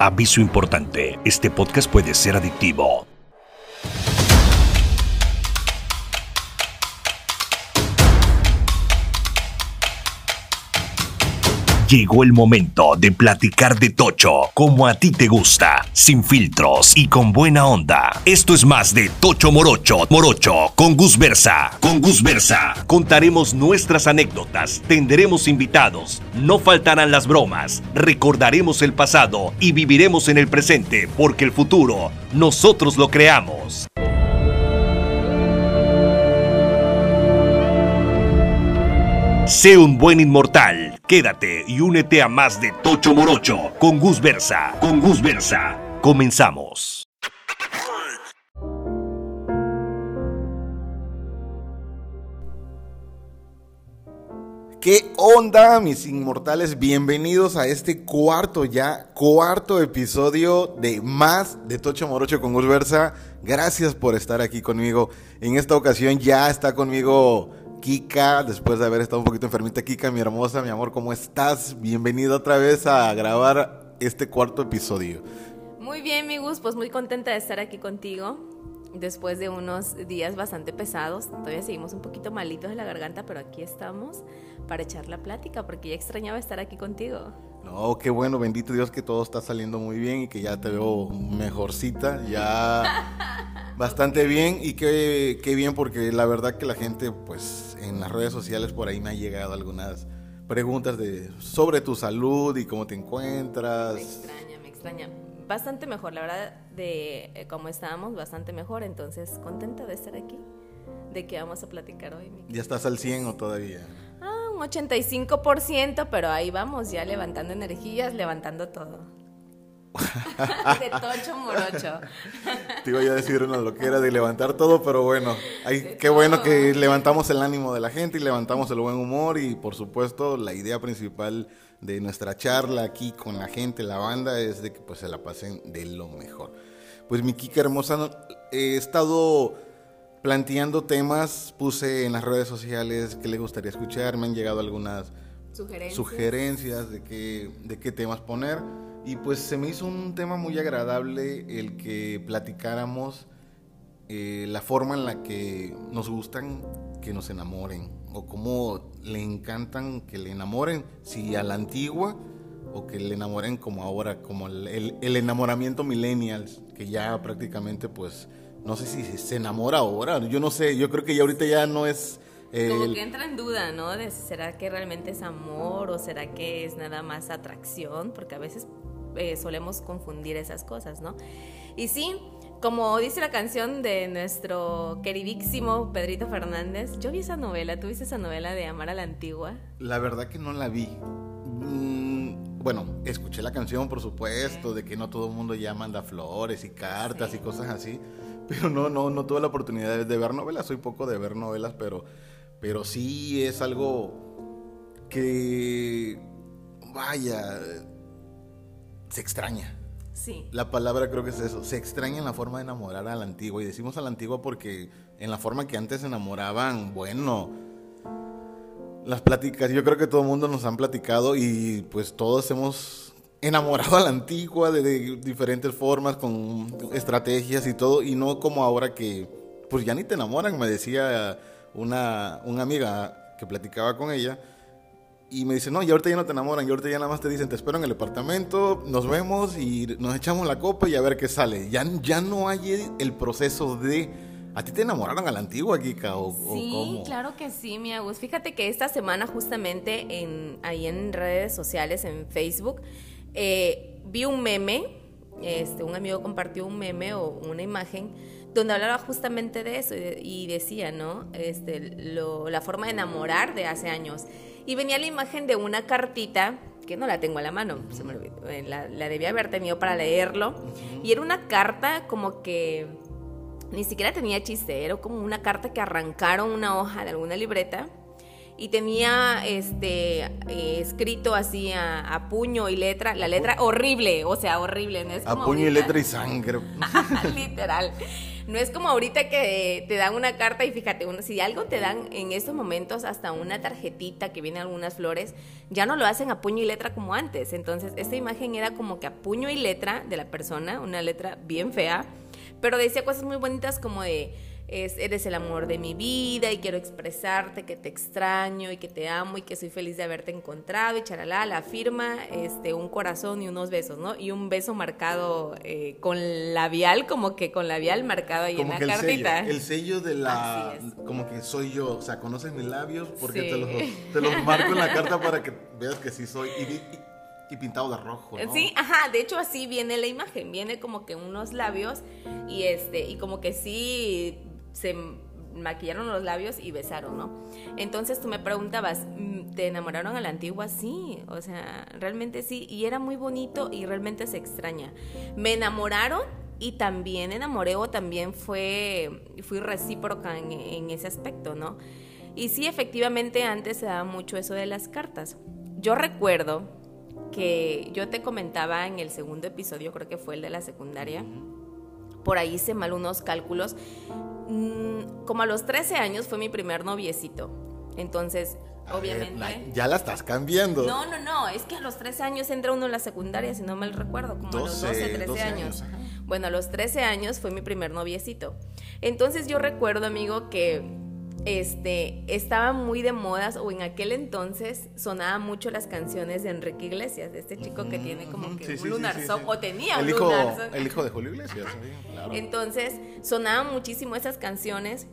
Aviso importante, este podcast puede ser adictivo. Llegó el momento de platicar de Tocho como a ti te gusta, sin filtros y con buena onda. Esto es más de Tocho Morocho, Morocho con Gus Versa. Con Gus Versa contaremos nuestras anécdotas, tendremos invitados, no faltarán las bromas, recordaremos el pasado y viviremos en el presente porque el futuro nosotros lo creamos. Sé un buen inmortal. Quédate y únete a más de Tocho Morocho con Gus Versa. Con Gus Versa. Comenzamos. ¿Qué onda, mis inmortales? Bienvenidos a este cuarto ya, cuarto episodio de más de Tocho Morocho con Gus Versa. Gracias por estar aquí conmigo. En esta ocasión ya está conmigo Kika, después de haber estado un poquito enfermita. Kika, mi hermosa, mi amor, ¿cómo estás? Bienvenida otra vez a grabar este cuarto episodio. Muy bien, mi Gus, pues muy contenta de estar aquí contigo. Después de unos días bastante pesados, todavía seguimos un poquito malitos de la garganta, pero aquí estamos para echar la plática, porque ya extrañaba estar aquí contigo. No, qué bueno, bendito Dios que todo está saliendo muy bien y que ya te veo mejorcita, ya bastante bien y qué, qué bien porque la verdad que la gente pues en las redes sociales por ahí me han llegado algunas preguntas de sobre tu salud y cómo te encuentras. Me extraña, me extraña. Bastante mejor, la verdad, de eh, cómo estábamos, bastante mejor. Entonces, contenta de estar aquí. ¿De qué vamos a platicar hoy? ¿Ya estás al 100 o todavía? Un 85%, pero ahí vamos, ya levantando energías, levantando todo. de tocho morocho. Te iba a decir una loquera de levantar todo, pero bueno, hay, qué bueno que levantamos el ánimo de la gente y levantamos el buen humor y por supuesto la idea principal de nuestra charla aquí con la gente, la banda, es de que pues se la pasen de lo mejor. Pues mi Kika hermosa, he estado planteando temas, puse en las redes sociales que les gustaría escuchar, me han llegado algunas sugerencias, sugerencias de, qué, de qué temas poner. Y pues se me hizo un tema muy agradable el que platicáramos eh, la forma en la que nos gustan que nos enamoren o cómo le encantan que le enamoren, si a la antigua o que le enamoren como ahora, como el, el, enamoramiento millennials, que ya prácticamente pues no sé si se enamora ahora, yo no sé, yo creo que ya ahorita ya no es... Como que entra en duda, ¿no? De será que realmente es amor o será que es nada más atracción, porque a veces eh, solemos confundir esas cosas, ¿no? Y sí, como dice la canción de nuestro queridísimo Pedrito Fernández, yo vi esa novela, ¿tú viste esa novela de Amar a la Antigua? La verdad que no la vi. Mm, bueno, escuché la canción, por supuesto, de que no todo el mundo ya manda flores y cartas y cosas así, pero no, no, no tuve la oportunidad de ver novelas, soy poco de ver novelas, pero, pero sí es algo que, vaya, se extraña. Sí. La palabra creo que es eso. Se extraña en la forma de enamorar a la antigua. Y decimos a la antigua porque en la forma que antes se enamoraban, bueno, las pláticas, yo creo que todo el mundo nos han platicado y pues todos hemos enamorado a la antigua de, diferentes formas, con estrategias y todo. Y no como ahora que pues ya ni te enamoran. Me decía una, una amiga que platicaba con ella y me dice, no, y ahorita ya no te enamoran, y ahorita ya nada más te dicen, te espero en el departamento, nos vemos y nos echamos la copa y a ver qué sale. Ya, ya no hay el proceso de... ¿A ti te enamoraron a la antigua, Kika? O, sí, claro que sí, mi Agus. Fíjate que esta semana justamente en, ahí en redes sociales, en Facebook, eh, vi un meme, este, un amigo compartió un meme o una imagen donde hablaba justamente de eso y, decía, ¿no? Este, la forma de enamorar de hace años. Y venía la imagen de una cartita, que no la tengo a la mano, se me olvidó, eh, la, la debía haber tenido para leerlo. Y era una carta como que ni siquiera tenía chiste, era como una carta que arrancaron una hoja de alguna libreta y tenía este eh, escrito así a, puño y letra, la letra horrible, o sea, horrible. a puño y letra y sangre. Literal. No es como ahorita que te dan una carta y fíjate, si algo te dan en estos momentos hasta una tarjetita que viene algunas flores, ya no lo hacen a puño y letra como antes. Entonces, esta imagen era como que a puño y letra de la persona, una letra bien fea, pero decía cosas muy bonitas como de eres el amor de mi vida y quiero expresarte que te extraño y que te amo y que soy feliz de haberte encontrado y charalá, la firma, este, un corazón y unos besos, ¿no? Y un beso marcado eh, con labial, como que con labial marcado ahí en la cartita. el sello de la, como que soy yo, o sea, conoces mis labios porque te, los, te, los, marco en la carta para que veas que sí soy. Y, y pintado de rojo. ¿no? Sí, ajá, de hecho así viene la imagen, viene como que unos labios y este y como que sí se maquillaron los labios y besaron, ¿no? Entonces tú me preguntabas, mm, ¿te enamoraron a la antigua? Sí, o sea, realmente sí, y era muy bonito y realmente se extraña. Me enamoraron y también enamoré o también fue, fui recíproca en, en ese aspecto, ¿no? Y sí, efectivamente antes se daba mucho eso de las cartas. Yo recuerdo que yo te comentaba en el segundo episodio, creo que fue el de la secundaria, por ahí hice mal unos cálculos Mm, como a los 13 años fue mi primer noviecito. Entonces, obviamente. ya la estás cambiando. No, no, no. Es que a los 13 años entra uno en la secundaria, si no mal recuerdo, como a los 12, 13 años. bueno, a los 13 años fue mi primer noviecito. Entonces yo recuerdo, amigo, que este, estaba muy de modas o en aquel entonces sonaban mucho las canciones de Enrique Iglesias, de este chico que tiene como que un lunar o tenía el un hijo, El hijo de Julio Iglesias. Entonces sonaban muchísimo esas canciones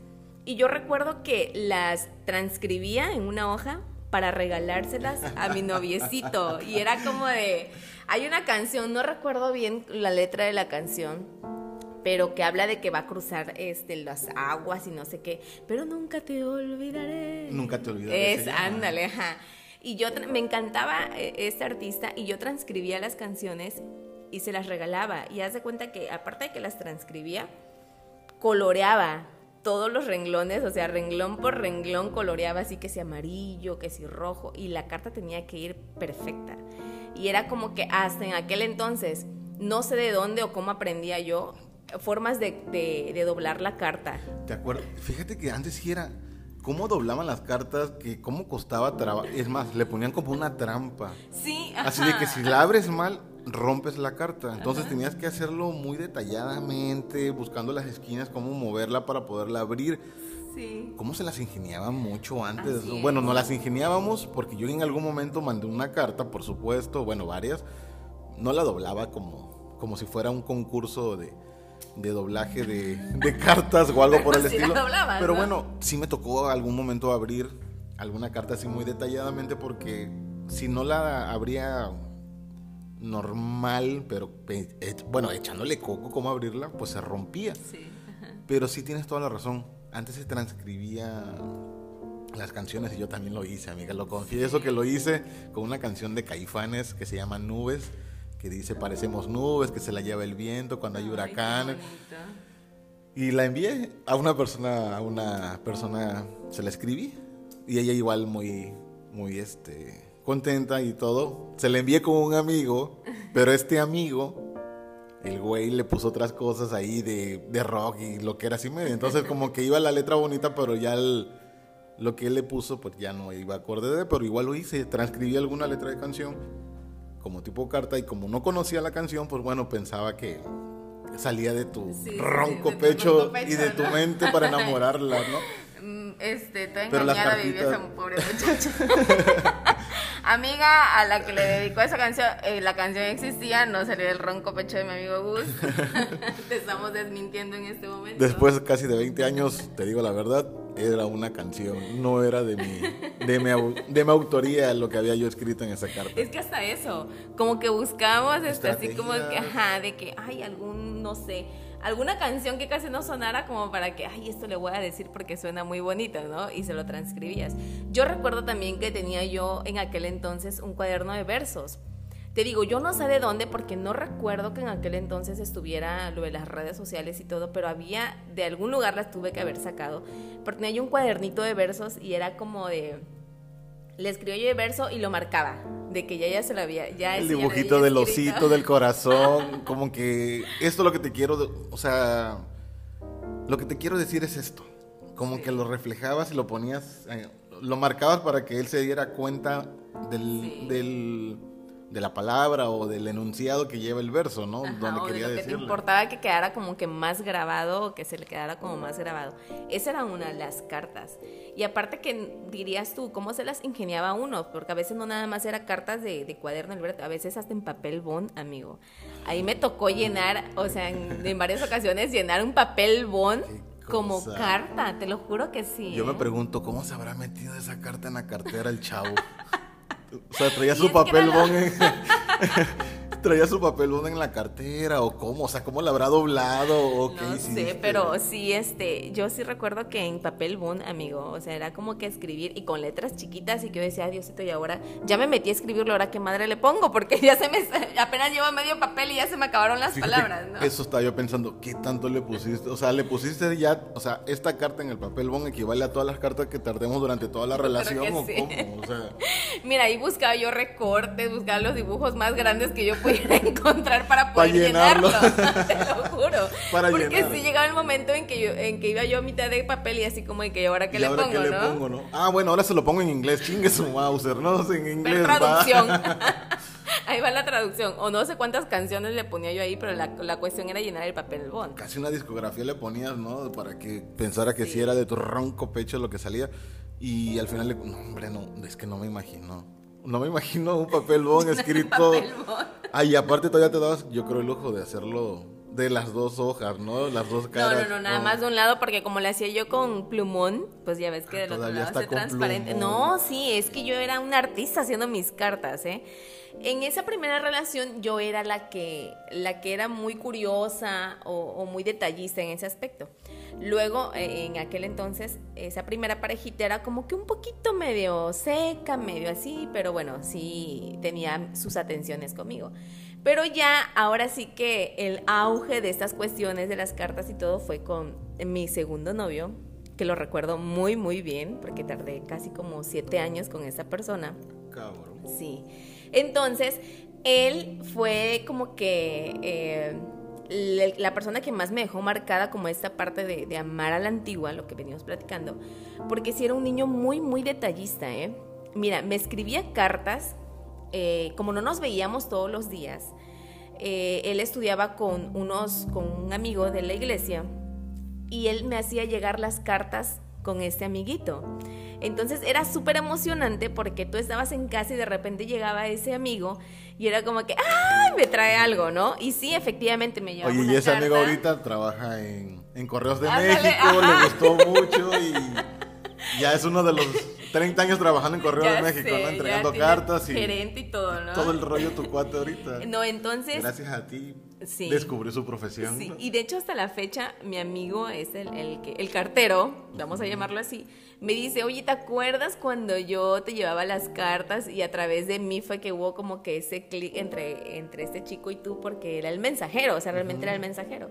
y yo recuerdo que las transcribía en una hoja para regalárselas a mi noviecito y era como de, hay una canción, no recuerdo bien la letra de la canción pero que habla de que va a cruzar este, las aguas y no sé qué, pero nunca te olvidaré. Nunca te olvidaré. Es, ándale, ajá. Y yo me encantaba eh, este artista y yo transcribía las canciones y se las regalaba. Y haz de cuenta que aparte de que las transcribía, coloreaba todos los renglones, o sea, renglón por renglón coloreaba así que si amarillo, que si rojo, y la carta tenía que ir perfecta. Y era como que hasta en aquel entonces, no sé de dónde o cómo aprendía yo, formas de, doblar la carta. ¿Te acuerdas? Fíjate que antes sí era cómo doblaban las cartas, que cómo costaba trabajo. Es más, le ponían como una trampa. Sí, Así de que si la abres mal, rompes la carta. Entonces tenías que hacerlo muy detalladamente, buscando las esquinas, cómo moverla para poderla abrir. Sí. ¿Cómo se las ingeniaban mucho antes? bueno, no las ingeniábamos porque yo en algún momento mandé una carta, por supuesto, bueno, varias. No la doblaba como, como si fuera un concurso de, de doblaje de, cartas o algo por el estilo. Pero bueno, sí me tocó algún momento abrir alguna carta así muy detalladamente porque si no la abría normal, pero eh, bueno, echándole coco cómo abrirla, pues se rompía. Pero sí tienes toda la razón. Antes se transcribía las canciones y yo también lo hice, amiga. Lo confieso que lo hice con una canción de Caifanes que se llama Nubes que dice parecemos nubes, que se la lleva el viento cuando hay huracán. Y la envié a una persona, a una persona, se la escribí y ella igual muy, muy este, contenta y todo. Se la envié con un amigo, pero este amigo, el güey le puso otras cosas ahí de, de rock y lo que era así medio. Entonces como que iba la letra bonita, pero ya lo que él le puso pues ya no iba acorde de, pero igual lo hice, transcribí alguna letra de canción como tipo carta y como no conocía la canción, pues bueno, pensaba que salía de tu, ronco, pecho y de tu mente para enamorarla, ¿no? Mm, este, estoy engañada, cartitas... esa pobre muchacha. Amiga a la que le dedicó esa canción, eh, la canción existía, no salía del ronco pecho de mi amigo Gus. Te estamos desmintiendo en este momento. Después casi de 20 años, te digo la verdad, era una canción, no era de mi, de mi, de mi autoría lo que había yo escrito en esa carta. Es que hasta eso, como que buscamos este, así como que, ajá, de que hay algún, no sé, alguna canción que casi no sonara como para que, ay, esto le voy a decir porque suena muy bonito, ¿no? Y se lo transcribías. Yo recuerdo también que tenía yo en aquel entonces un cuaderno de versos te digo, yo no sé de dónde porque no recuerdo que en aquel entonces estuviera lo de las redes sociales y todo, pero había, de algún lugar las tuve que haber sacado. Porque tenía yo un cuadernito de versos y era como de... Le escribió yo de verso y lo marcaba, de que ya ya se lo había... Ya el dibujito del osito, del corazón, como que esto es lo que te quiero, o sea Lo que te quiero decir es esto. Como que lo reflejabas y lo ponías, eh, lo marcabas para que él se diera cuenta del, Sí. del- de la palabra o del enunciado que lleva el verso, ¿no? Ajá, Donde o de quería lo que te importaba que quedara como que más grabado o que se le quedara como más grabado. Esa era una de las cartas. Y aparte que dirías tú, ¿cómo se las ingeniaba uno? Porque a veces no nada más era cartas de, de cuaderno, a veces hasta en papel bond, amigo. Ahí me tocó llenar, o sea, en, en varias ocasiones llenar un papel bond como cosa. carta, te lo juro que sí. Yo me ¿eh? pregunto, ¿cómo se habrá metido esa carta en la cartera el chavo? o sea, traía su papel bond en... traía su papel bond en la cartera o cómo, o sea, ¿cómo la habrá doblado o qué No sé, pero sí, este, yo sí recuerdo que en papel bond, amigo, o sea, era como que escribir y con letras chiquitas y que yo decía, "Ay, Diosito, y ahora ya me metí a escribirlo, ahora qué madre le pongo, porque ya se me, apenas llevo medio papel y ya se me acabaron las Fíjate, palabras, ¿no? Eso estaba yo pensando, ¿qué tanto le pusiste? O sea, le pusiste ya, o sea, esta carta en el papel bond equivale a todas las cartas que tardemos durante toda la relación o sí. cómo, o sea, Mira, ahí buscaba yo recortes, buscaba los dibujos más grandes que yo pudiera encontrar para Para poder llenarlo. llenarlo, te lo juro. Para Porque llenar. sí llegaba el momento en que yo, en que iba yo a mitad de papel y así como de que ¿y ahora qué ¿y le ahora pongo, qué no? le pongo, no? Ah, bueno, ahora se lo pongo en inglés, chingue su Mauser, no, en inglés va. traducción. Ahí va la traducción. O no sé cuántas canciones le ponía yo ahí, pero la, la cuestión era llenar el papel bond. Casi una discografía le ponías, ¿no? Para que pensara que sí, era de tu ronco pecho lo que salía. Y al final le... No, hombre, no, es que no me imagino. No me imagino un papel bond escrito... Papel bond. Ah, y aparte todavía te dabas, yo creo, el lujo de hacerlo de las dos hojas, ¿no? Las dos No, caras. no, no, nada más de un lado, porque como le hacía yo con plumón, pues ya ves que Ah, del otro todavía lado está transparente. plumón. No, sí, es que yo era una artista haciendo mis cartas, ¿eh? En esa primera relación yo era la que, la que era muy curiosa o, o muy detallista en ese aspecto. Luego, eh, en aquel entonces, esa primera parejita era como que un poquito medio seca, medio así, pero bueno, sí tenía sus atenciones conmigo. Pero ya, ahora sí que el auge de estas cuestiones de las cartas y todo fue con mi segundo novio, que lo recuerdo muy, muy bien, porque tardé casi como siete años con esa persona. Cabrón. Sí. Entonces, él fue como que eh, la persona que más me dejó marcada como esta parte de, amar a la antigua, lo que venimos platicando, porque sí era un niño muy, muy detallista, ¿eh? Mira, me escribía cartas, eh, como no nos veíamos todos los días, eh, él estudiaba con, unos, con un amigo de la iglesia y él me hacía llegar las cartas con este amiguito. Entonces era súper emocionante porque tú estabas en casa y de repente llegaba ese amigo y era como que, ¡ay! Me trae algo, ¿no? Y sí, efectivamente me llevaba Oye, una y ese amigo ahorita trabaja en, en Correos de Ándale, México, ajá. le gustó mucho y ya es uno de los 30 años trabajando en Correos Ya de México, sé, ¿no? Entregando cartas y Gerente y todo, ¿no? todo el rollo tu cuate ahorita. No, entonces... Gracias a ti Sí. descubrió su profesión. Sí, y de hecho hasta la fecha mi amigo es el, el, que- el cartero, vamos a llamarlo así, me dice, oye, ¿te acuerdas cuando yo te llevaba las cartas y a través de mí fue que hubo como que ese clic entre, entre este chico y tú porque era el mensajero, o sea, realmente era el mensajero.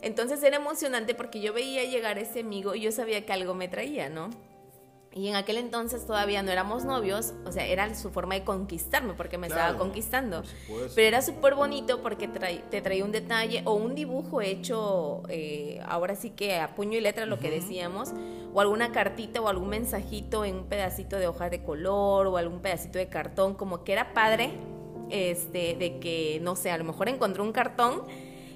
Entonces era emocionante porque yo veía llegar ese amigo y yo sabía que algo me traía, ¿no? Y en aquel entonces todavía no éramos novios, o sea, era su forma de conquistarme porque me Claro, estaba conquistando. Pero era súper bonito porque te traía un detalle o un dibujo hecho, eh, ahora sí que a puño y letra lo que decíamos, o alguna cartita o algún mensajito en un pedacito de hoja de color o algún pedacito de cartón, como que era padre, este, de que, no sé, a lo mejor encontró un cartón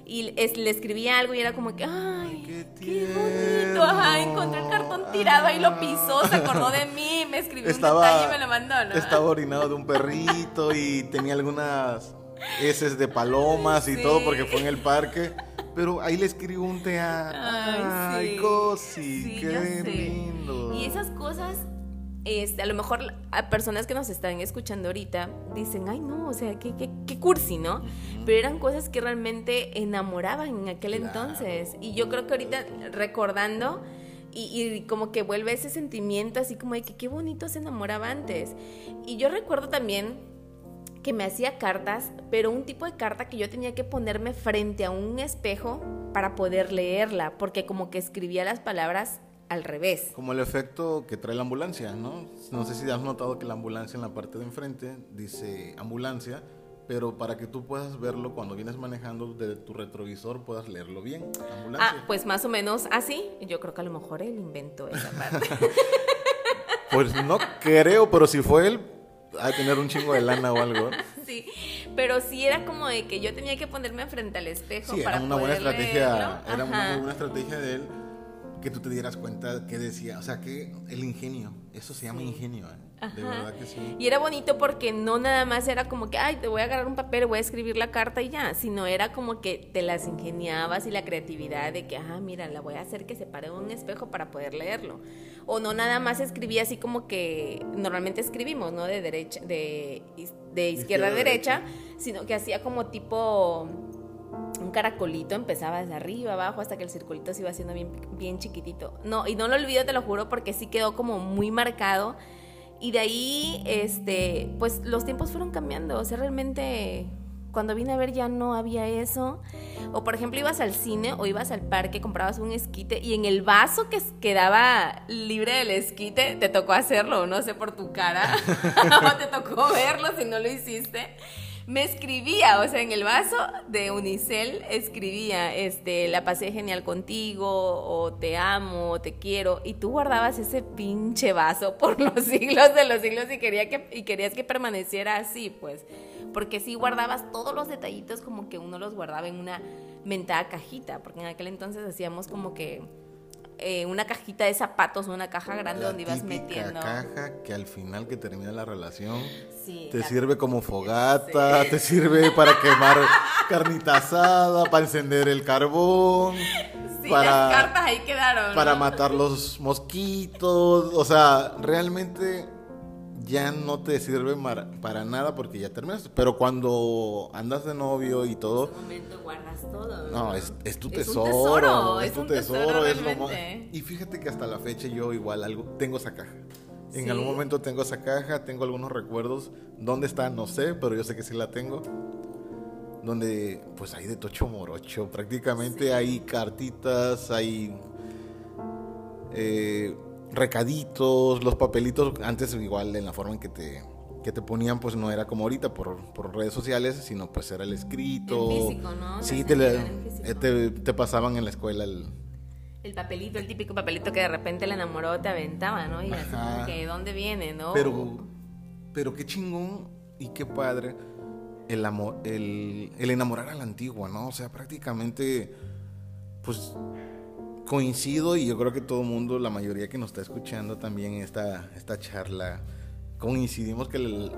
y es- le escribía algo y era como que, ay, qué qué, bonito, ajá, tierno. encontró el cartón tirado ahí lo pisó, se acordó de mí, me escribió un detalle y me lo mandó, ¿no? estaba orinado de un perrito y tenía algunas heces de palomas y todo porque fue en el parque. Pero ahí le escribo un teatro. Ay, Ay, sí. cosi, Sí, qué lindo. Y esas cosas, este, a lo mejor a personas que nos están escuchando ahorita dicen, ay no, o sea, qué, qué, qué cursi, ¿no? Pero eran cosas que realmente enamoraban en aquel Claro. entonces. Y yo creo que ahorita recordando... Y, y como que vuelve ese sentimiento así como de que qué bonito se enamoraba antes. Y yo recuerdo también que me hacía cartas, pero un tipo de carta que yo tenía que ponerme frente a un espejo para poder leerla, porque como que escribía las palabras al revés. Como el efecto que trae la ambulancia, ¿no? No sé si has notado que la ambulancia en la parte de enfrente dice ambulancia pero para que tú puedas verlo cuando vienes manejando de tu retrovisor, puedas leerlo bien. Ah, pues más o menos así. Yo creo que a lo mejor él inventó esa parte. pues no creo, pero si fue él, a tener un chingo de lana o algo. Sí, pero sí era como de que yo tenía que ponerme frente al espejo sí, para era una buena estrategia, era una buena estrategia de él que tú te dieras cuenta que decía, o sea, que el ingenio, eso se llama ingenio, ¿eh? de verdad que sí. Y era bonito porque no nada más era como que, ay, te voy a agarrar un papel, voy a escribir la carta y ya, sino era como que te las ingeniabas y la creatividad de que, ah, mira, la voy a hacer que se pare un espejo para poder leerlo. O no nada más escribía así como que normalmente escribimos, ¿no? De derecha, de, de izquierda, a derecha, sino que hacía como tipo un caracolito empezaba desde arriba abajo hasta que el circulito se iba haciendo bien, bien chiquitito. No, y no lo olvido, te lo juro, porque sí quedó como muy marcado. Y de ahí, este, pues los tiempos fueron cambiando. O sea, realmente cuando vine a ver ya no había eso. O por ejemplo, ibas al cine o ibas al parque, comprabas un esquite y en el vaso que quedaba libre del esquite, te tocó hacerlo, no sé por tu cara, o te tocó verlo si no lo hiciste me escribía, o sea, en el vaso de Unicel escribía, este, la pasé genial contigo, o te amo, o te quiero, y tú guardabas ese pinche vaso por los siglos de los siglos y, quería que, y querías que permaneciera así, pues, porque sí guardabas todos los detallitos como que uno los guardaba en una mentada cajita, porque en aquel entonces hacíamos como que eh, una cajita de zapatos, una caja grande donde ibas metiendo. caja que al final que termina la relación te sirve como fogata, te sirve para quemar carnita asada, para encender el carbón. para, las cartas ahí quedaron. Para matar los mosquitos. O sea, realmente ya no te sirve para nada porque ya terminaste. Pero cuando andas de novio y todo. En ese momento guardas todo. No, es, tu tesoro. Es, tu tesoro. es lo más. Y fíjate que hasta la fecha yo igual algo tengo esa caja. En algún momento tengo esa caja, tengo algunos recuerdos. ¿Dónde está? No sé, pero yo sé que sí la tengo. Donde pues hay de tocho morocho. Prácticamente hay cartitas, hay. Eh, recaditos, los papelitos, antes igual en la forma en que te, que te ponían, pues no era como ahorita por, por redes sociales, sino pues era el escrito. El físico, ¿no? Sí, eh, te, te, pasaban en la escuela el... El papelito, el típico papelito que de repente el enamorado te aventaba, ¿no? Y así como que, ¿dónde viene, no? Pero, pero qué chingón y qué padre el amor, el, el enamorar a la antigua, ¿no? O sea, prácticamente, pues coincido y yo creo que todo el mundo, la mayoría que nos está escuchando también esta, esta charla, coincidimos que el,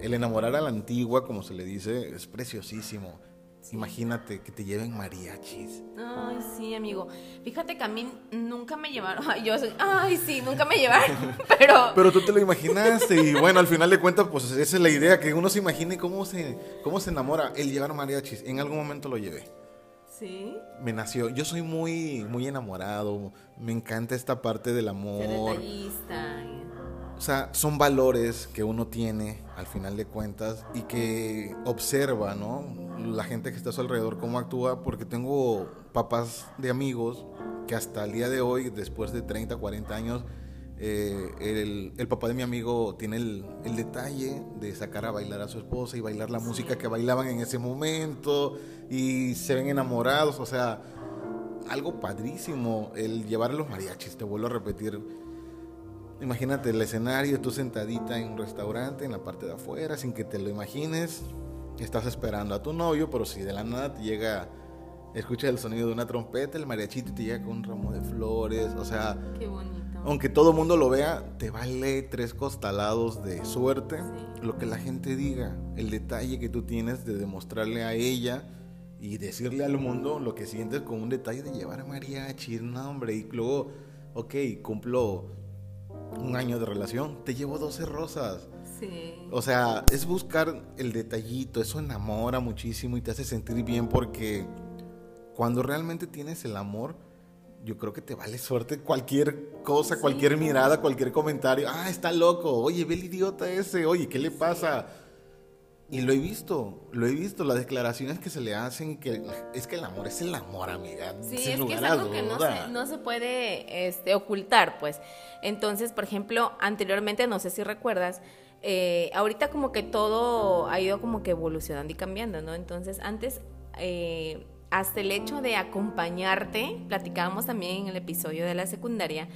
el, enamorar a la antigua, como se le dice, es preciosísimo. Imagínate que te lleven mariachis. Ay, sí, amigo. Fíjate que a mí nunca me llevaron. Ay, yo ay, sí, nunca me llevaron. Pero. Pero tú te lo imaginaste. Y bueno, al final de cuentas, pues esa es la idea, que uno se imagine cómo se, cómo se enamora. El llevar mariachis. En algún momento lo llevé. Sí. Me nació. Yo soy muy, muy enamorado. Me encanta esta parte del amor. detallista. O sea, son valores que uno tiene al final de cuentas y que observa, ¿no? La gente que está a su alrededor, cómo actúa, porque tengo papás de amigos que hasta el día de hoy, después de 30, 40 años, eh, el, el, papá de mi amigo tiene el, el, detalle de sacar a bailar a su esposa y bailar la música que bailaban en ese momento y se ven enamorados, o sea, algo padrísimo el llevar a los mariachis, te vuelvo a repetir. Imagínate el escenario, tú sentadita en un restaurante en la parte de afuera, sin que te lo imagines, estás esperando a tu novio, pero si de la nada te llega escuchas el sonido de una trompeta, el mariachito te llega con un ramo de flores, o sea, Qué bonito. aunque todo el mundo lo vea, te vale tres costalados de suerte lo que la gente diga, el detalle que tú tienes de demostrarle a ella y decirle al mundo lo que sientes con un detalle de llevar a mariachi, no hombre, y luego, ok, cumplo un año de relación, te llevo 12 rosas. Sí. O sea, es buscar el detallito, eso enamora muchísimo y te hace sentir bien porque cuando realmente tienes el amor, yo creo que te vale suerte cualquier cosa, cualquier mirada, cualquier comentario. Ah, está loco. Oye, ve el idiota ese. Oye, ¿qué le pasa? Y lo he visto, lo he visto, las declaraciones que se le hacen, que es que el amor es el amor, amiga. Sí, es que es algo que no se, no se puede este, ocultar, pues. Entonces, por ejemplo, anteriormente, no sé si recuerdas, eh, ahorita como que todo ha ido como que evolucionando y cambiando, ¿no? Entonces, antes, eh, hasta el hecho de acompañarte, platicábamos también en el episodio de la secundaria,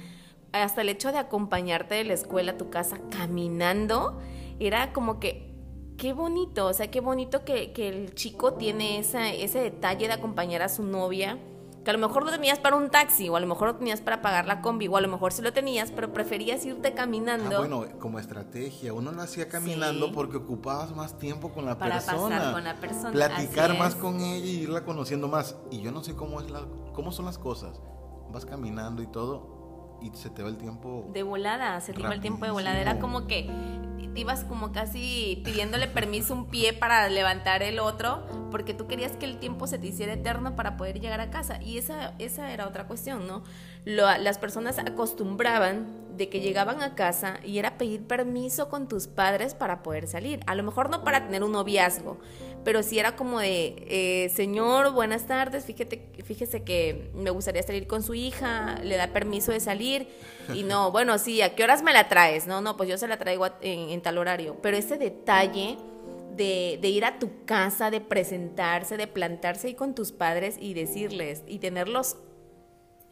hasta el hecho de acompañarte de la escuela a tu casa caminando, era como que qué bonito, o sea, qué bonito que, que el chico tiene esa, ese detalle de acompañar a su novia que a lo mejor lo tenías para un taxi, o a lo mejor lo tenías para pagar la combi, o a lo mejor sí lo tenías, pero preferías irte caminando. Ah, bueno, como estrategia, uno lo hacía caminando porque ocupabas más tiempo con la para persona. pasar con la persona. Platicar más con ella y irla conociendo más. Y yo no sé cómo es la, cómo son las cosas. Vas caminando y todo, y se te va el tiempo. De volada, se te iba el tiempo de volada. Era como que te ibas como casi pidiéndole permiso un pie para levantar el otro, porque tú querías que el tiempo se te hiciera eterno para poder llegar a casa. Y esa, esa era otra cuestión, ¿no? Lo- las personas acostumbraban de que llegaban a casa y era pedir permiso con tus padres para poder salir. A lo mejor no para tener un noviazgo, pero sí era como de, eh, señor, buenas tardes, fíjate, fíjese que me gustaría salir con su hija, le da permiso de salir. Y no, bueno, sí, ¿a qué horas me la traes? No, no, pues yo se la traigo a- en, en tal horario. Pero ese detalle de, de ir a tu casa, de presentarse, de plantarse ahí con tus padres y decirles, y tener los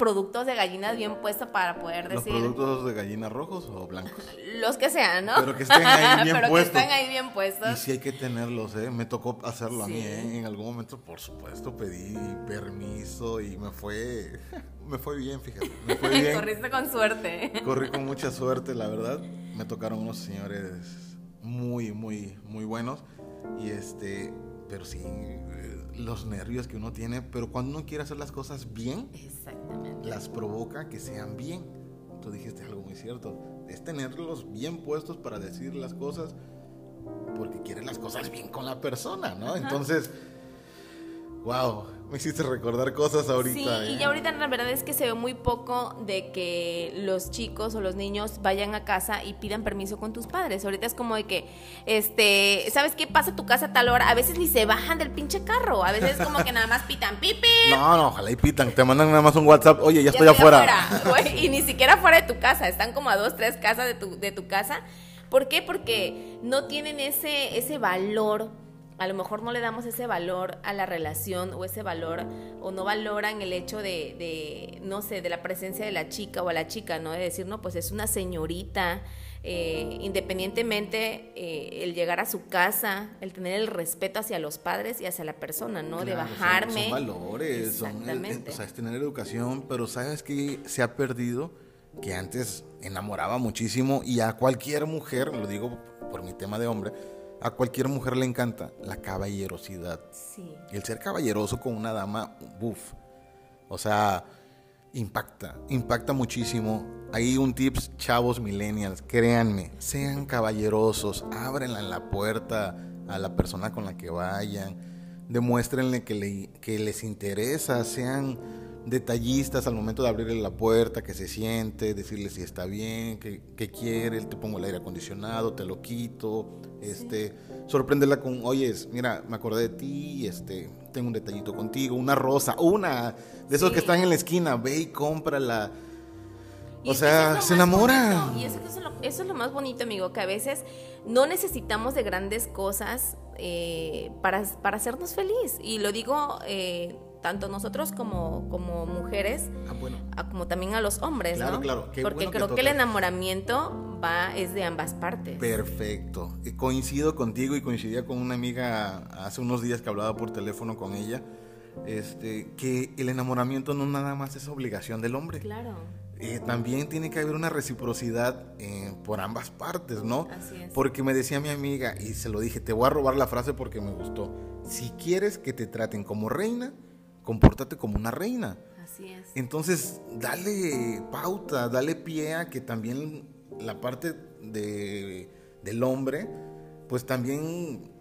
productos de gallinas bien puestos para poder ¿Los decir productos de gallina rojos o blancos? los que sean, ¿no? Pero que estén ahí bien Pero puestos. que estén ahí bien Y puestos. sí hay que tenerlos, ¿eh? Me tocó hacerlo a mí. ¿eh? En algún momento, por supuesto, pedí permiso y me fue... Me fue bien, fíjate. Me fue bien. Corriste con suerte. Corrí con mucha suerte, la verdad. Me tocaron unos señores muy, muy, muy buenos. Y este, pero sí, los nervios que uno tiene. Pero cuando uno quiere hacer las cosas bien, Exactamente. las provoca que sean bien. Tú dijiste algo muy cierto. Es tenerlos bien puestos para decir las cosas porque quiere las cosas bien con la persona, ¿no? Entonces, wow, me hiciste recordar cosas ahorita. Sí, ¿eh? y ahorita la verdad es que se ve muy poco de que los chicos o los niños vayan a casa y pidan permiso con tus padres. Ahorita es como de que, este, ¿sabes qué? Pasa a tu casa a tal hora. A veces ni se bajan del pinche carro. A veces es como que nada más pitan pipi. No, no, ojalá y pitan. Te mandan nada más un WhatsApp. Oye, ya, ya estoy afuera. y ni siquiera fuera de tu casa. Están como a dos, tres casas de tu, de tu casa. ¿Por qué? Porque no tienen ese, ese valor. A lo mejor no le damos ese valor a la relación o ese valor, o no valoran el hecho de, de, no sé, de la presencia de la chica o a la chica, ¿no? De decir, no, pues es una señorita, eh, independientemente eh, el llegar a su casa, el tener el respeto hacia los padres y hacia la persona, ¿no? de Claro, bajarme. Son, valores, son, eh, Exactamente. o sea, es tener educación, pero ¿sabes que se ha perdido? Que antes enamoraba muchísimo y a cualquier mujer, lo digo por mi tema de hombre, a cualquier mujer le encanta la caballerosidad. Sí. El ser caballeroso con una dama, buf. O sea, impacta, impacta muchísimo. Hay un tips, chavos millennials, créanme, sean caballerosos, ábrenla en la puerta a la persona con la que vayan, demuéstrenle que, le- que les interesa, sean detallistas al momento de abrirle la puerta, que se siente, decirle si está bien, que, que quiere, te pongo el aire acondicionado, te lo quito, este, sorpréndela con, oyes, mira, me acordé de ti, este, tengo un detallito contigo, una rosa, una de esos Sí. que están en la esquina, ve y cómprala. Y O sea, es se enamora. bonito, Y eso, eso es lo, eso es lo más bonito, amigo, que a veces no necesitamos de grandes cosas eh, para, para hacernos feliz. Y lo digo eh, tanto nosotros como, como mujeres, Ah, bueno. a- como también a los hombres, Claro, ¿no? claro, qué Porque bueno creo que, el enamoramiento va, es de ambas partes. Perfecto. Coincido contigo y coincidía con una amiga hace unos días que hablaba por teléfono con ella, este, que el enamoramiento no nada más es obligación del hombre. Claro. Eh, también tiene que haber una reciprocidad eh, por ambas partes, ¿no? Así es. Porque me decía mi amiga, y se lo dije, te voy a robar la frase porque me gustó. Si quieres que te traten como reina, compórtate como una reina. Así es. Entonces, dale pauta, dale pie a que también la parte de, del hombre, pues también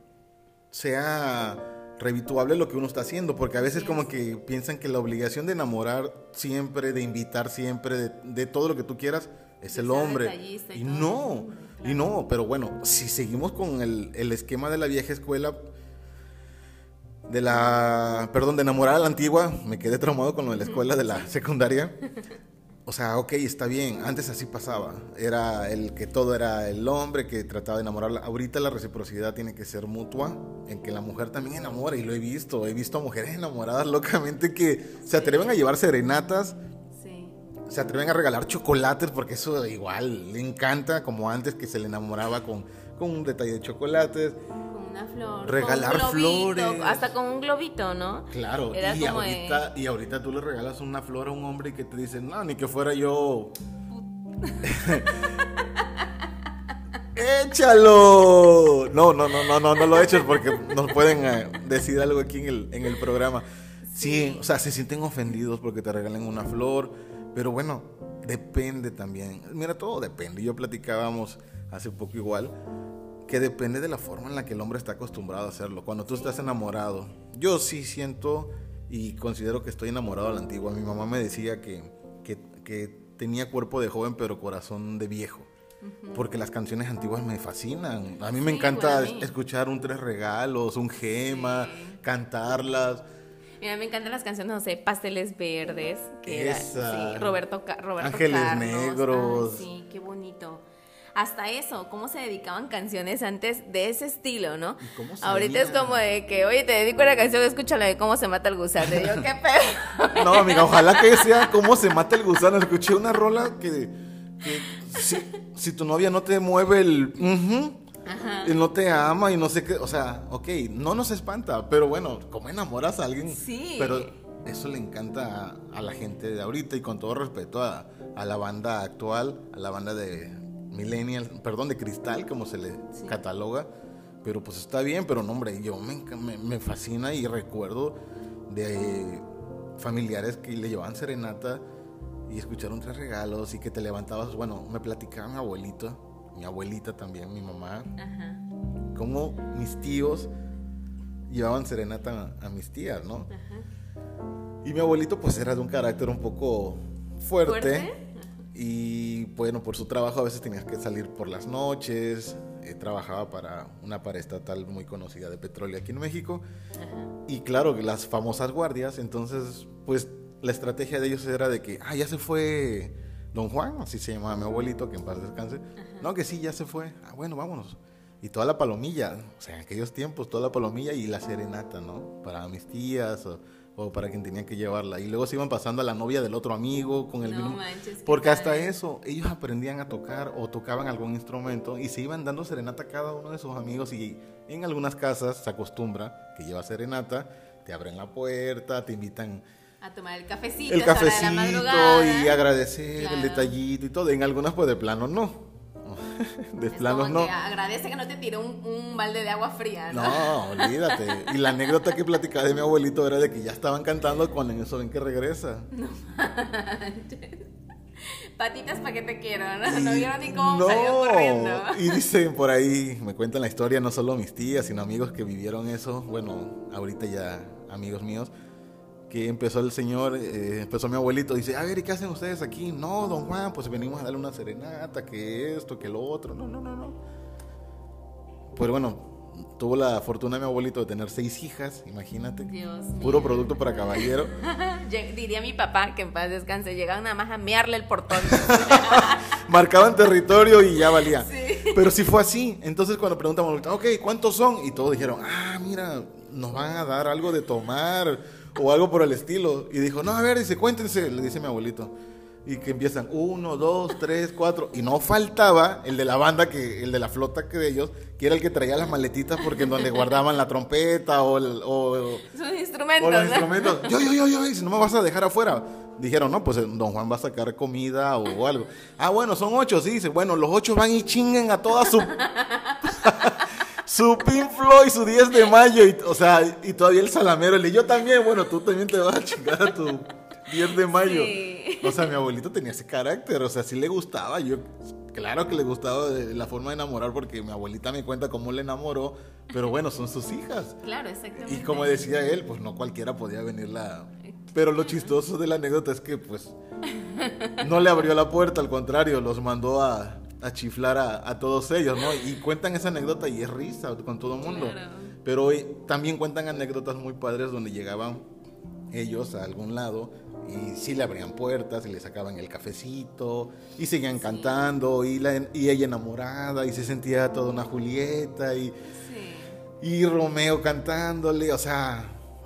sea revituable lo que uno está haciendo, porque a veces como que piensan que la obligación de enamorar siempre, de invitar siempre, de, de todo lo que tú quieras, es el hombre. y no, y no, pero bueno, si seguimos con el, el esquema de la vieja escuela, de la, perdón, de enamorar a la antigua, me quedé traumado con lo de la escuela de la secundaria. o sea, ok, está bien, antes así pasaba. Era el que todo era el hombre que trataba de enamorarla. Ahorita la reciprocidad tiene que ser mutua, en que la mujer también enamora, y lo he visto. He visto a mujeres enamoradas locamente que se atreven a llevar serenatas, Sí. se atreven a regalar chocolates, porque eso igual le encanta, como antes que se le enamoraba con, con un detalle de chocolates. Con una flor. Regalar con un globito, flores. Hasta con un globito, ¿no? Claro, Era y como de- ahorita, y ahorita tú le regalas una flor a un hombre y que te dice, no, ni que fuera yo. ¡Échalo! No, no, no, no, no, no lo eches porque nos pueden eh, decir algo aquí en el, en el programa. Sí, o sea, se sienten ofendidos porque te regalen una flor, pero bueno, depende también. Mira, todo depende. Yo platicábamos hace poco igual que depende de la forma en la que el hombre está acostumbrado a hacerlo. Cuando tú estás enamorado, yo sí siento y considero que estoy enamorado a la antigua. Mi mamá me decía que, que, que tenía cuerpo de joven pero corazón de viejo. Porque las canciones antiguas me fascinan. A mí me encanta mí. escuchar un Tres Regalos, un Gema, Sí. cantarlas. Mira, me encantan las canciones, no sé, Pasteles Verdes. Que era- Esa. sí, Roberto, Ángeles Carlos. Negros. Ay, sí, qué bonito. Hasta eso, cómo se dedicaban canciones antes de ese estilo, ¿no? ¿Y cómo Ahorita es como de que, oye, te dedico una canción, escúchala de cómo se mata el gusano. Y yo, qué pedo. No, amiga, ojalá que sea cómo se mata el gusano. Escuché una rola que, que si, si tu novia no te mueve el ujú, y no te ama y no sé qué, o sea, ok, no nos espanta, pero bueno, ¿cómo enamoras a alguien? Sí. Pero eso le encanta a, a la gente de ahorita y con todo respeto a, a la banda actual, a la banda de Millennial, perdón, de Cristal, como se le Sí. cataloga. Pero pues está bien, pero no, hombre, yo me, me, me fascina y recuerdo de familiares que le llevaban serenata y escucharon tres regalos y que te levantabas. Bueno, me platicaba mi abuelito, mi abuelita también, mi mamá, Ajá. cómo mis tíos llevaban serenata a, a mis tías, ¿no? Y mi abuelito pues era de un carácter un poco fuerte. ¿Fuerte? Y bueno, por su trabajo a veces tenías que salir por las noches. eh, trabajaba para una pared estatal muy conocida de petróleo aquí en México. Y claro, las famosas guardias. Entonces, pues la estrategia de ellos era de que, ah, ya se fue don Juan, así se llamaba mi abuelito, que en paz descanse. No, que sí, ya se fue. Ah, bueno, vámonos. Y toda la palomilla, o sea, en aquellos tiempos, toda la palomilla y la serenata, ¿no? Para mis tías o, o para quien tenía que llevarla. Y luego se iban pasando a la novia del otro amigo con el No mismo. manches, Porque hasta padre. eso, ellos aprendían a tocar o tocaban algún instrumento y se iban dando serenata a cada uno de sus amigos. Y en algunas casas se acostumbra que lleva serenata, te abren la puerta, te invitan A tomar el cafecito. el a la cafecito y agradecer el detallito y todo. En algunas, pues de plano no. De Es planos como no. que agradece que no te tiró un, un balde de agua fría, ¿no? No, olvídate. Y la anécdota que platicaba de mi abuelito era de que ya estaban cantando cuando en eso ven que regresa. Patitas para que te quiero, ¿no? No vieron ni cómo no. salió corriendo. Y dicen por ahí, me cuentan la historia, no solo mis tías, sino amigos que vivieron eso. Bueno, ahorita ya amigos míos. Que empezó el señor, eh, empezó mi abuelito, dice, a ver, ¿y qué hacen ustedes aquí? No, don Juan, pues venimos a darle una serenata, que esto, que lo otro. No, no, no, no. Pues bueno, tuvo la fortuna mi abuelito de tener seis hijas, imagínate. Dios Puro mío. producto para caballero. Diría mi papá que en paz descanse, llegaban nada más a mearle el portón. marcaban territorio y ya valía. Sí. Pero sí fue así. Entonces cuando preguntamos, ok, ¿cuántos son? Y todos dijeron, ah, mira, nos van a dar algo de tomar o algo por el estilo. Y dijo, no, a ver, dice, cuéntense, le dice mi abuelito. Y que empiezan, uno, dos, tres, cuatro. Y no faltaba el de la banda, que el de la flota que de ellos, que era el que traía las maletitas porque en donde guardaban la trompeta o, el- o- Sus instrumentos. o los ¿no? instrumentos. Yo, yo, yo, yo, si no me vas a dejar afuera. Dijeron, no, pues eh, don Juan va a sacar comida o algo. Ah, bueno, son ocho, sí. Dice, bueno, los ocho van y chinguen a toda su. Su Pink Floyd, su 10 de mayo. Y, o sea, y todavía el salamero. Y yo también, bueno, tú también te vas a chingar a tu 10 de mayo. Sí. O sea, mi abuelito tenía ese carácter. O sea, sí le gustaba. Yo, claro que le gustaba la forma de enamorar, porque mi abuelita me cuenta cómo le enamoró. Pero bueno, son sus hijas. Claro, exactamente. Y como decía él, pues no cualquiera podía venirla. Pero lo chistoso de la anécdota es que pues no le abrió la puerta, al contrario, los mandó a, a chiflar a, a todos ellos, ¿no? Y cuentan esa anécdota y es risa con todo el mundo. Claro. Pero hoy también cuentan anécdotas muy padres donde llegaban ellos a algún lado y sí le abrían puertas y le sacaban el cafecito y seguían cantando y, la, y ella enamorada y se sentía toda una Julieta y, y Romeo cantándole, o sea,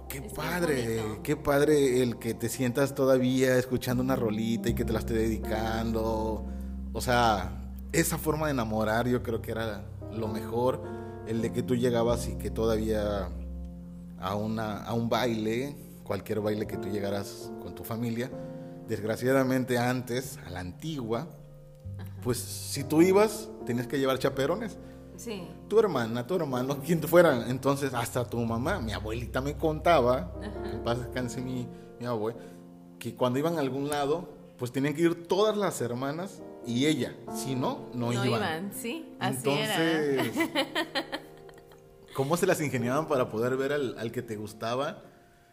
qué padre, qué padre el que te sientas todavía escuchando una rolita y que te la esté dedicando, o sea, esa forma de enamorar yo creo que era lo mejor, el de que tú llegabas y que todavía a, una, a un baile, cualquier baile que tú llegaras con tu familia, desgraciadamente antes, a la antigua, pues si tú ibas, tenías que llevar chaperones. Sí. Tu hermana, tu hermano, quien fuera. Entonces, hasta tu mamá, mi abuelita me contaba, que pasa descanse mi, mi abuelo, que cuando iban a algún lado, pues tenían que ir todas las hermanas y ella. Si no, no, No iban. iban, sí, así Entonces, era. ¿cómo se las ingeniaban para poder ver al, al que te gustaba?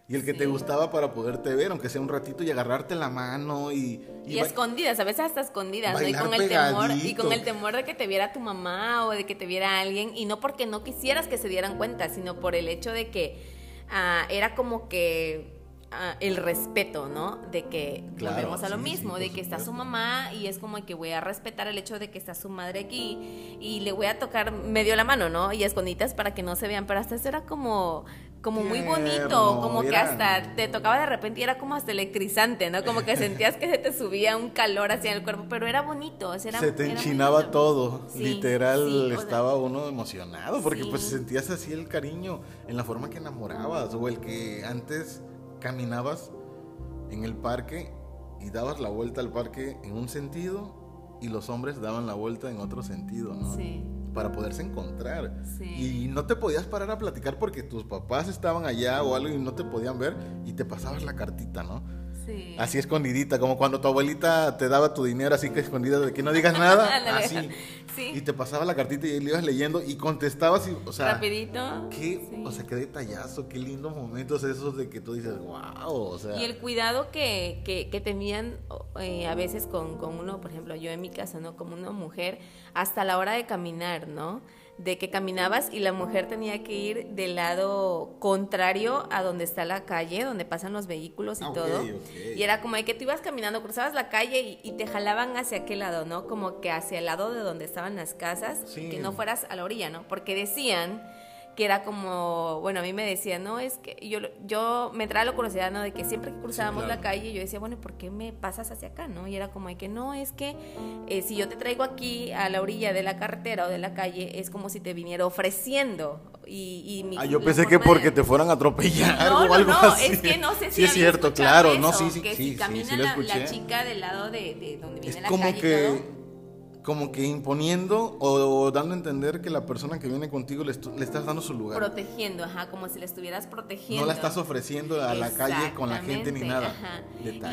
Y el que te gustaba para poderte ver, aunque sea un ratito, y agarrarte la mano y... Y, escondidas, a veces hasta escondidas, ¿no? Y con el temor, y con el temor de que te viera tu mamá o de que te viera alguien, y no porque no quisieras que se dieran cuenta, sino por el hecho de que ah, era como que ah, el respeto, ¿no? De que Claro, volvemos a lo sí, mismo, de que está su mamá y es como que voy a respetar el hecho de que está su madre aquí y le voy a tocar medio la mano, ¿no? Y escondidas para que no se vean, pero hasta eso era como como muy bonito, como que hasta te tocaba de repente y era como hasta electrizante, ¿no? Como que sentías que se te subía un calor hacia el cuerpo, pero era bonito, era, se te era enchinaba bonito. todo. Sí, Literal, sí, o sea, estaba uno emocionado porque Sí. pues sentías así el cariño en la forma que enamorabas o el que antes caminabas en el parque y dabas la vuelta al parque en un sentido y los hombres daban la vuelta en otro sentido, ¿no? Sí. Para poderse encontrar. Sí. Y no te podías parar a platicar porque tus papás estaban allá o algo y no te podían ver y te pasabas la cartita, ¿no? Sí. Así escondidita, como cuando tu abuelita te daba tu dinero así que escondida de que no digas nada, así. Sí. Y te pasaba la cartita y le ibas leyendo y contestabas y, o sea, Rapidito. qué, Sí. o sea, qué detallazo, qué lindos momentos esos de que tú dices, wow, o sea, Y el cuidado que, que, que tenían eh, a veces con, con uno, por ejemplo, yo en mi casa, ¿no? Como una mujer, hasta la hora de caminar, ¿no? De que caminabas y la mujer tenía que ir del lado contrario a donde está la calle, donde pasan los vehículos y Ah, todo. Y era como de que tú ibas caminando, cruzabas la calle y, y te jalaban hacia aquel lado, ¿no? Como que hacia el lado de donde estaban las casas, Sí. que no fueras a la orilla, ¿no? Porque decían que era como, bueno, a mí me decían, no, es que yo, yo me trae la curiosidad, ¿no? De que siempre que cruzábamos claro. la calle, yo decía, bueno, ¿por qué me pasas hacia acá, no? Y era como de que no, es que eh, si yo te traigo aquí a la orilla de la carretera o de la calle, es como si te viniera ofreciendo. Y, y mi- Ah, yo pensé que porque de- te fueran a atropellar no, o no, algo no, así. es que no sé si Sí, es cierto, claro, no, sí, sí, que sí, si sí, camina sí, lo la, escuché. la chica del lado de, de donde viene Es la como calle y que, todo, como que imponiendo o, o dando a entender que la persona que viene contigo le, estás dando su lugar. protegiendo, ajá, como si le estuvieras protegiendo. No la estás ofreciendo a la calle con la gente ni nada. ajá.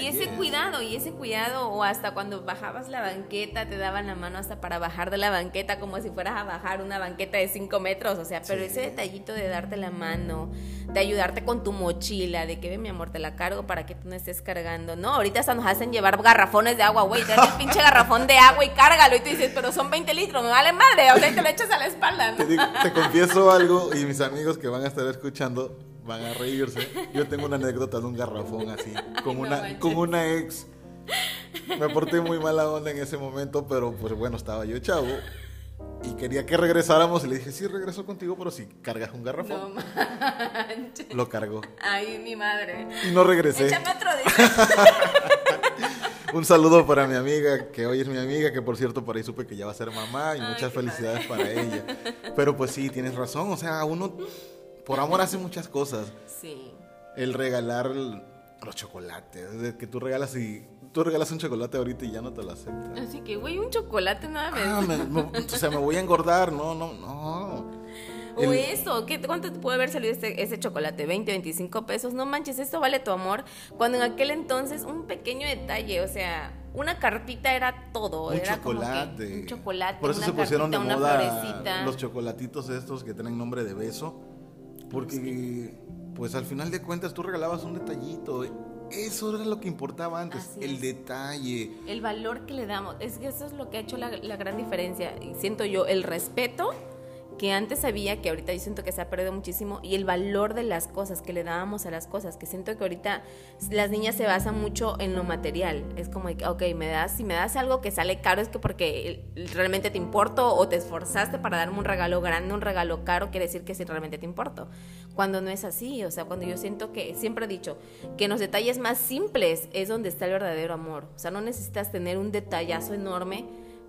Y ese cuidado, y ese cuidado, o hasta cuando bajabas la banqueta, te daban la mano hasta para bajar de la banqueta, como si fueras a bajar una banqueta de 5 metros, o sea, pero Sí. ese detallito de darte la mano, de ayudarte con tu mochila, de que ve mi amor, te la cargo para que tú no estés cargando, ¿no? Ahorita hasta nos hacen llevar garrafones de agua, güey, trae el pinche garrafón de agua y cárgalo, y tú dices, pero son 20 litros, me vale madre, y te lo echas a la espalda, Te, ¿no? digo- te confieso algo y mis amigos que van a estar escuchando van a reírse. Yo tengo una anécdota de un garrafón así, con No una, manches. con una ex. Me porté muy mala onda en ese momento, pero pues bueno, estaba yo chavo y quería que regresáramos y le dije, sí, regreso contigo, pero si cargas un No garrafón. manches. Lo cargó Ay, mi madre. y no regresé. Otro dice. Un saludo para mi amiga, que hoy es mi amiga, que por cierto por ahí supe que ya va a ser mamá y Ay, muchas felicidades para ella. Pero pues sí, tienes razón, o sea, uno por amor hace muchas cosas. Sí. El regalar los chocolates, que tú regalas y tú regalas un chocolate ahorita y ya no te lo aceptan. Así que, güey, un chocolate nada más. Ah, me- me- o sea, me voy a engordar, no, no, no. O El- eso, ¿qué, ¿cuánto te puede haber salido este, ese chocolate? ¿20, 25 pesos? No manches, esto vale tu amor. Cuando en aquel entonces un pequeño detalle, o sea, una cartita era todo. Un era como que chocolate. un chocolate, Por eso una se pusieron de moda los chocolatitos estos que tienen nombre de beso. Porque, pues al final de cuentas, tú regalabas un detallito. Eso era lo que importaba antes, Así el es. detalle. El valor que le damos, es que eso es lo que ha hecho la, la gran diferencia. Y siento yo, el respeto que antes sabía, que ahorita yo siento que se ha perdido muchísimo, y el valor de las cosas, que le dábamos a las cosas, que siento que ahorita las niñas se basan mucho en lo material. Es como, ok, me das, si me das algo que sale caro es que porque realmente te importo o te esforzaste para darme un regalo grande, un regalo caro, quiere decir que sí realmente te importo. Cuando no es así, o sea, cuando yo siento que, siempre he dicho, que en los detalles más simples es donde está el verdadero amor. O sea, no necesitas tener un detallazo enorme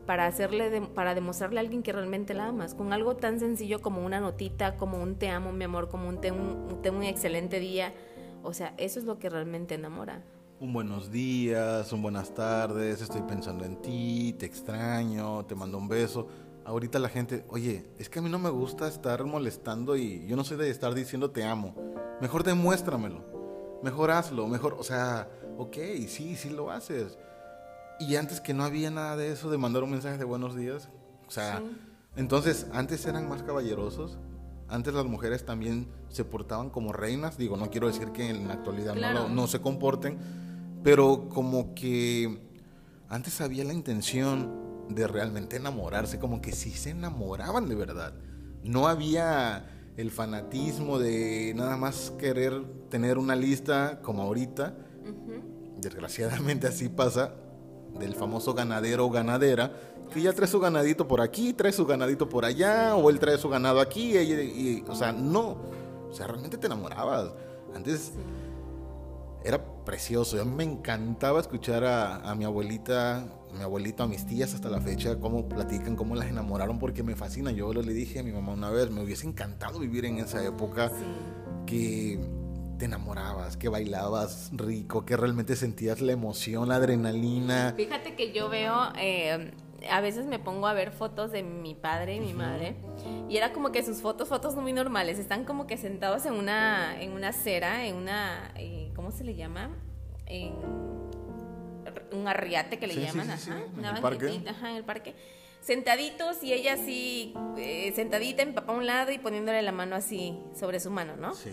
para hacerle para demostrarle a alguien que realmente la amas. Con algo tan sencillo como una notita como un te amo mi amor como un te un, un excelente día. O sea eso es lo que realmente enamora. Un buenos días un buenas tardes estoy pensando en ti te extraño te mando un beso. Ahorita la gente oye es que a mí no me gusta estar molestando y yo no soy de estar diciendo te amo. Mejor demuéstramelo. Mejor hazlo mejor o sea ok sí sí lo haces y antes que no había nada de eso, de mandar un mensaje de buenos días. O sea, entonces antes eran más caballerosos. Antes las mujeres también se portaban como reinas. Digo, no quiero decir que en la actualidad no, no se comporten, pero como que antes había la intención de realmente enamorarse, como que sí se enamoraban de verdad. No había el fanatismo de nada más querer tener una lista como ahorita. Desgraciadamente así pasa del famoso ganadero o ganadera, que ya trae su ganadito por aquí, trae su ganadito por allá, o él trae su ganado aquí, y, o sea, no, o sea, realmente te enamorabas. Antes era precioso, a mí me encantaba escuchar a, mi abuelita, a mi abuelito, a mis tías hasta la fecha, cómo platican, cómo las enamoraron, porque me fascina. Yo le dije a mi mamá una vez, me hubiese encantado vivir en esa época que te enamorabas, que bailabas rico, que realmente sentías la emoción, la adrenalina. Fíjate que yo veo, eh, a veces me pongo a ver fotos de mi padre y mi madre y era como que sus fotos, fotos muy normales, están como que sentados en una, en una acera, en una, eh, ¿cómo se le llama? En un arriate que le llaman, ajá, en el parque. Ajá, en el parque sentaditos y ella así, eh, sentadita, en papá a un lado y poniéndole la mano así sobre su mano, ¿no? Sí.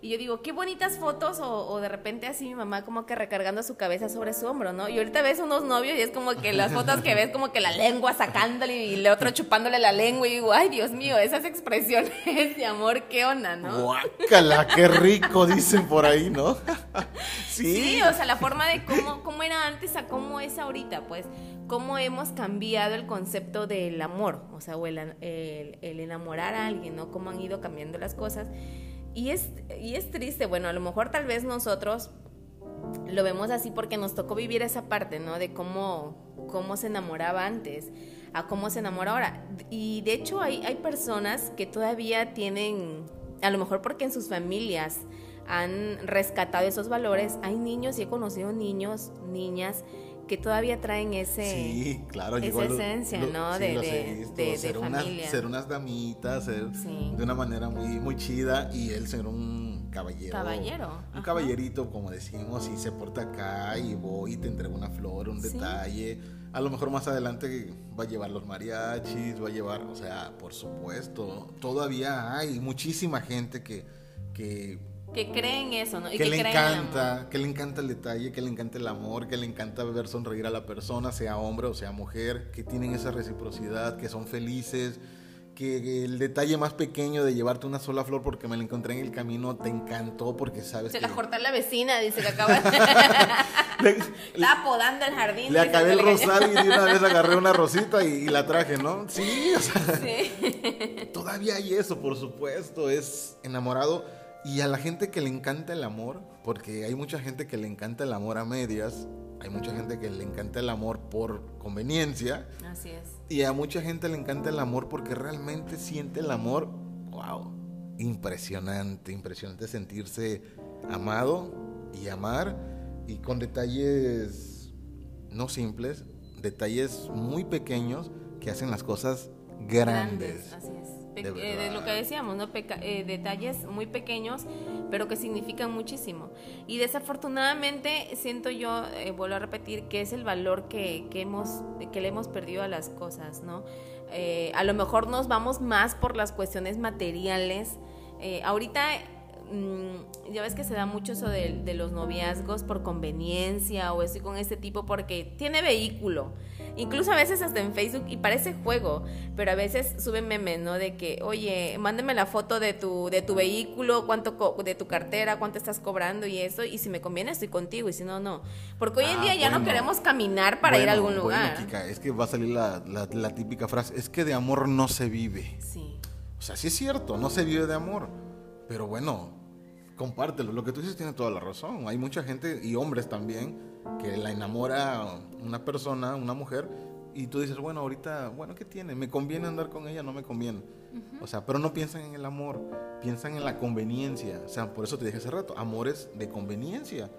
Y yo digo, qué bonitas fotos, o, de repente así mi mamá como que recargando su cabeza sobre su hombro, ¿no? Y ahorita ves unos novios y es como que las fotos que ves como que la lengua sacándole y el otro chupándole la lengua y digo, ay Dios mío, esas expresiones de amor, qué onda, ¿no? Guácala, qué rico dicen por ahí, ¿no? sí. Sí, o sea, la forma de cómo, cómo era antes a cómo es ahorita, pues, cómo hemos cambiado el concepto del amor, o sea, o el, el, el enamorar a alguien, ¿no? Cómo han ido cambiando las cosas. Y es, y es triste, bueno, a lo mejor tal vez nosotros lo vemos así porque nos tocó vivir esa parte, ¿no? De cómo, cómo se enamoraba antes, a cómo se enamora ahora. Y de hecho hay, hay personas que todavía tienen, a lo mejor porque en sus familias han rescatado esos valores, hay niños y he conocido niños, niñas que todavía traen ese sí, claro, esa esencia, ¿no? de, de, ser familia. ser unas damitas, ser de una manera muy, muy chida y él ser un caballero. Caballero. Un caballerito, como decimos, y se porta acá y voy y te entrego una flor, un detalle. A lo mejor más adelante va a llevar los mariachis, va a llevar, o sea, por supuesto, todavía hay muchísima gente que, que que creen eso, ¿no? que, le encanta, que le encanta el detalle, que le encanta el amor, que le encanta ver sonreír a la persona, sea hombre o sea mujer, que tienen esa reciprocidad, que son felices, que el detalle más pequeño de llevarte una sola flor porque me la encontré en el camino te encantó porque sabes Se que... la corta la vecina, dice que acaba... Está podando el jardín. Le acabé el rosal y de una vez agarré una rosita y, la traje, ¿no? Sí, o sea... Sí. Todavía hay eso, por supuesto, es enamorado y a la gente que le encanta el amor, porque hay mucha gente que le encanta el amor a medias, hay mucha gente que le encanta el amor por conveniencia. Así es. Y a mucha gente le encanta el amor porque realmente siente el amor, wow, impresionante, impresionante sentirse amado y amar y con detalles no simples, detalles muy pequeños que hacen las cosas grandes. así es de, lo que decíamos, ¿no? Eh, detalles muy pequeños, pero que significan muchísimo. Y desafortunadamente siento yo, eh, vuelvo a repetir, que es el valor que, que, hemos, que le hemos perdido a las cosas, ¿no? Eh, a lo mejor nos vamos más por las cuestiones materiales. ahorita mm, ya ves que se da mucho eso de, de los noviazgos por conveniencia o estoy con este tipo porque tiene vehículo. Incluso a veces hasta en Facebook y parece juego, pero a veces suben memes, ¿no? De que, oye, mándeme la foto de tu, de tu vehículo, cuánto co- de tu cartera, cuánto estás cobrando y eso, y si me conviene estoy contigo y si no, no. Porque hoy en Ah, día ya no bueno. queremos caminar para ir a Bueno, algún bueno, lugar. Kika, es que va a salir la, la- la típica frase, es que de amor no se vive. Sí. O sea, sí es cierto, no se vive de amor. Pero bueno, compártelo. Lo que tú dices tiene toda la razón. Hay mucha gente, y hombres también, que la enamora una persona, una mujer, y tú dices, bueno, ahorita, bueno, ¿qué tiene? ¿Me conviene andar con ella? No me conviene. O sea, pero no piensan en el amor, piensan en la conveniencia. O sea, por eso te dije hace rato, amores de conveniencia.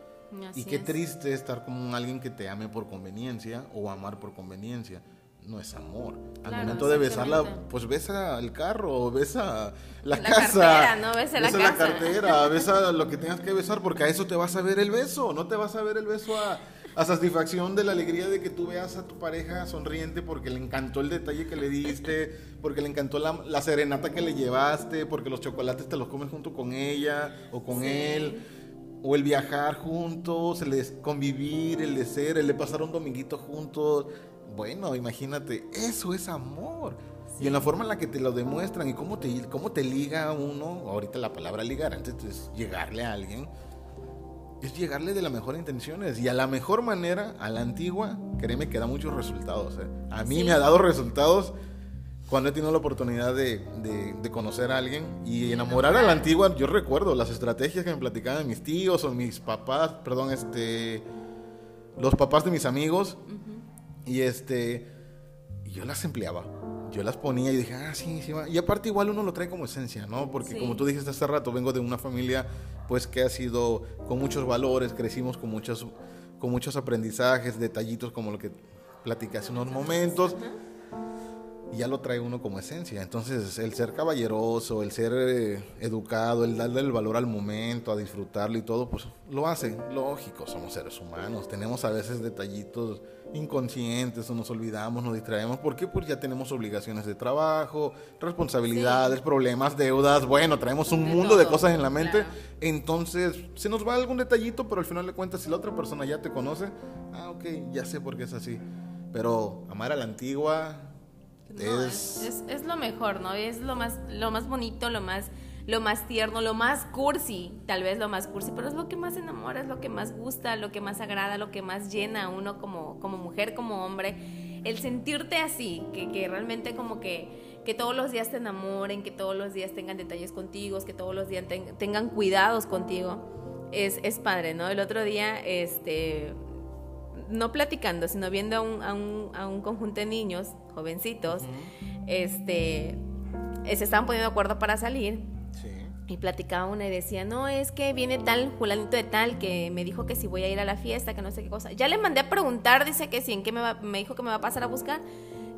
Así y qué es. triste estar con alguien que te ame por conveniencia o amar por conveniencia. No es amor. Al Claro, momento de besarla, pues besa el carro, besa la, La casa. cartera, ¿no? Besa la casa. cartera, besa lo que tengas que besar, porque a eso te vas a ver el beso. No te vas a ver el beso a, a satisfacción de la alegría de que tú veas a tu pareja sonriente porque le encantó el detalle que le diste, porque le encantó la, la serenata que le llevaste, porque los chocolates te los comes junto con ella o con Sí. él. O el viajar juntos, el de convivir, el de ser, el de pasar un dominguito juntos. Bueno, imagínate, eso es amor. Y en la forma en la que te lo demuestran y cómo te, cómo te liga uno, ahorita la palabra ligar, antes es llegarle a alguien, es llegarle de las mejores intenciones. Y a la mejor manera, a la antigua, créeme que da muchos resultados. ¿eh? A mí Sí. me ha dado resultados cuando he tenido la oportunidad de, de- de conocer a alguien y enamorar a la antigua. Yo recuerdo las estrategias que me platicaban mis tíos o mis papás, perdón, este, los papás de mis amigos. Y este, yo las empleaba. Yo las ponía y dije, ah, sí, sí, va. Y aparte igual uno lo trae como esencia, ¿no? Porque Sí. como tú dijiste hace rato, vengo de una familia pues que ha sido con muchos valores, crecimos con muchos, con muchos aprendizajes, detallitos como lo que platicé hace unos momentos. Y ya lo trae uno como esencia. Entonces, el ser caballeroso, el ser eh, educado, el darle el valor al momento, a disfrutarlo y todo, pues lo hace. Lógico, somos seres humanos. Tenemos a veces detallitos inconscientes o nos olvidamos, nos distraemos. ¿Por qué? Pues ya tenemos obligaciones de trabajo, responsabilidades, problemas, deudas. Bueno, traemos un De mundo de cosas en la mente. claro. Entonces, se nos va algún detallito, pero al final de cuentas, si la otra persona ya te conoce, ah, ok, ya sé por qué es así. Pero amar a la antigua No, es... es, es, es lo mejor, ¿no? Es lo más, lo más bonito, lo más, lo más tierno, lo más cursi, tal vez lo más cursi, pero es lo que más enamora, es lo que más gusta, lo que más agrada, lo que más llena a uno como, como mujer, como hombre. El sentirte así, que, que realmente como que, que todos los días te enamoren, que todos los días tengan detalles contigo, que todos los días ten- tengan cuidados contigo, es, es padre, ¿no? El otro día, este, no platicando, sino viendo a un, a un, a un conjunto de niños, jovencitos, este, eh, se estaban poniendo de acuerdo para salir. Y platicaba una y decía, no, es que viene tal fulanito de tal que me dijo que si voy a ir a la fiesta, que no sé qué cosa. Ya le mandé a preguntar, dice que si en qué me va, me dijo que me va a pasar a buscar,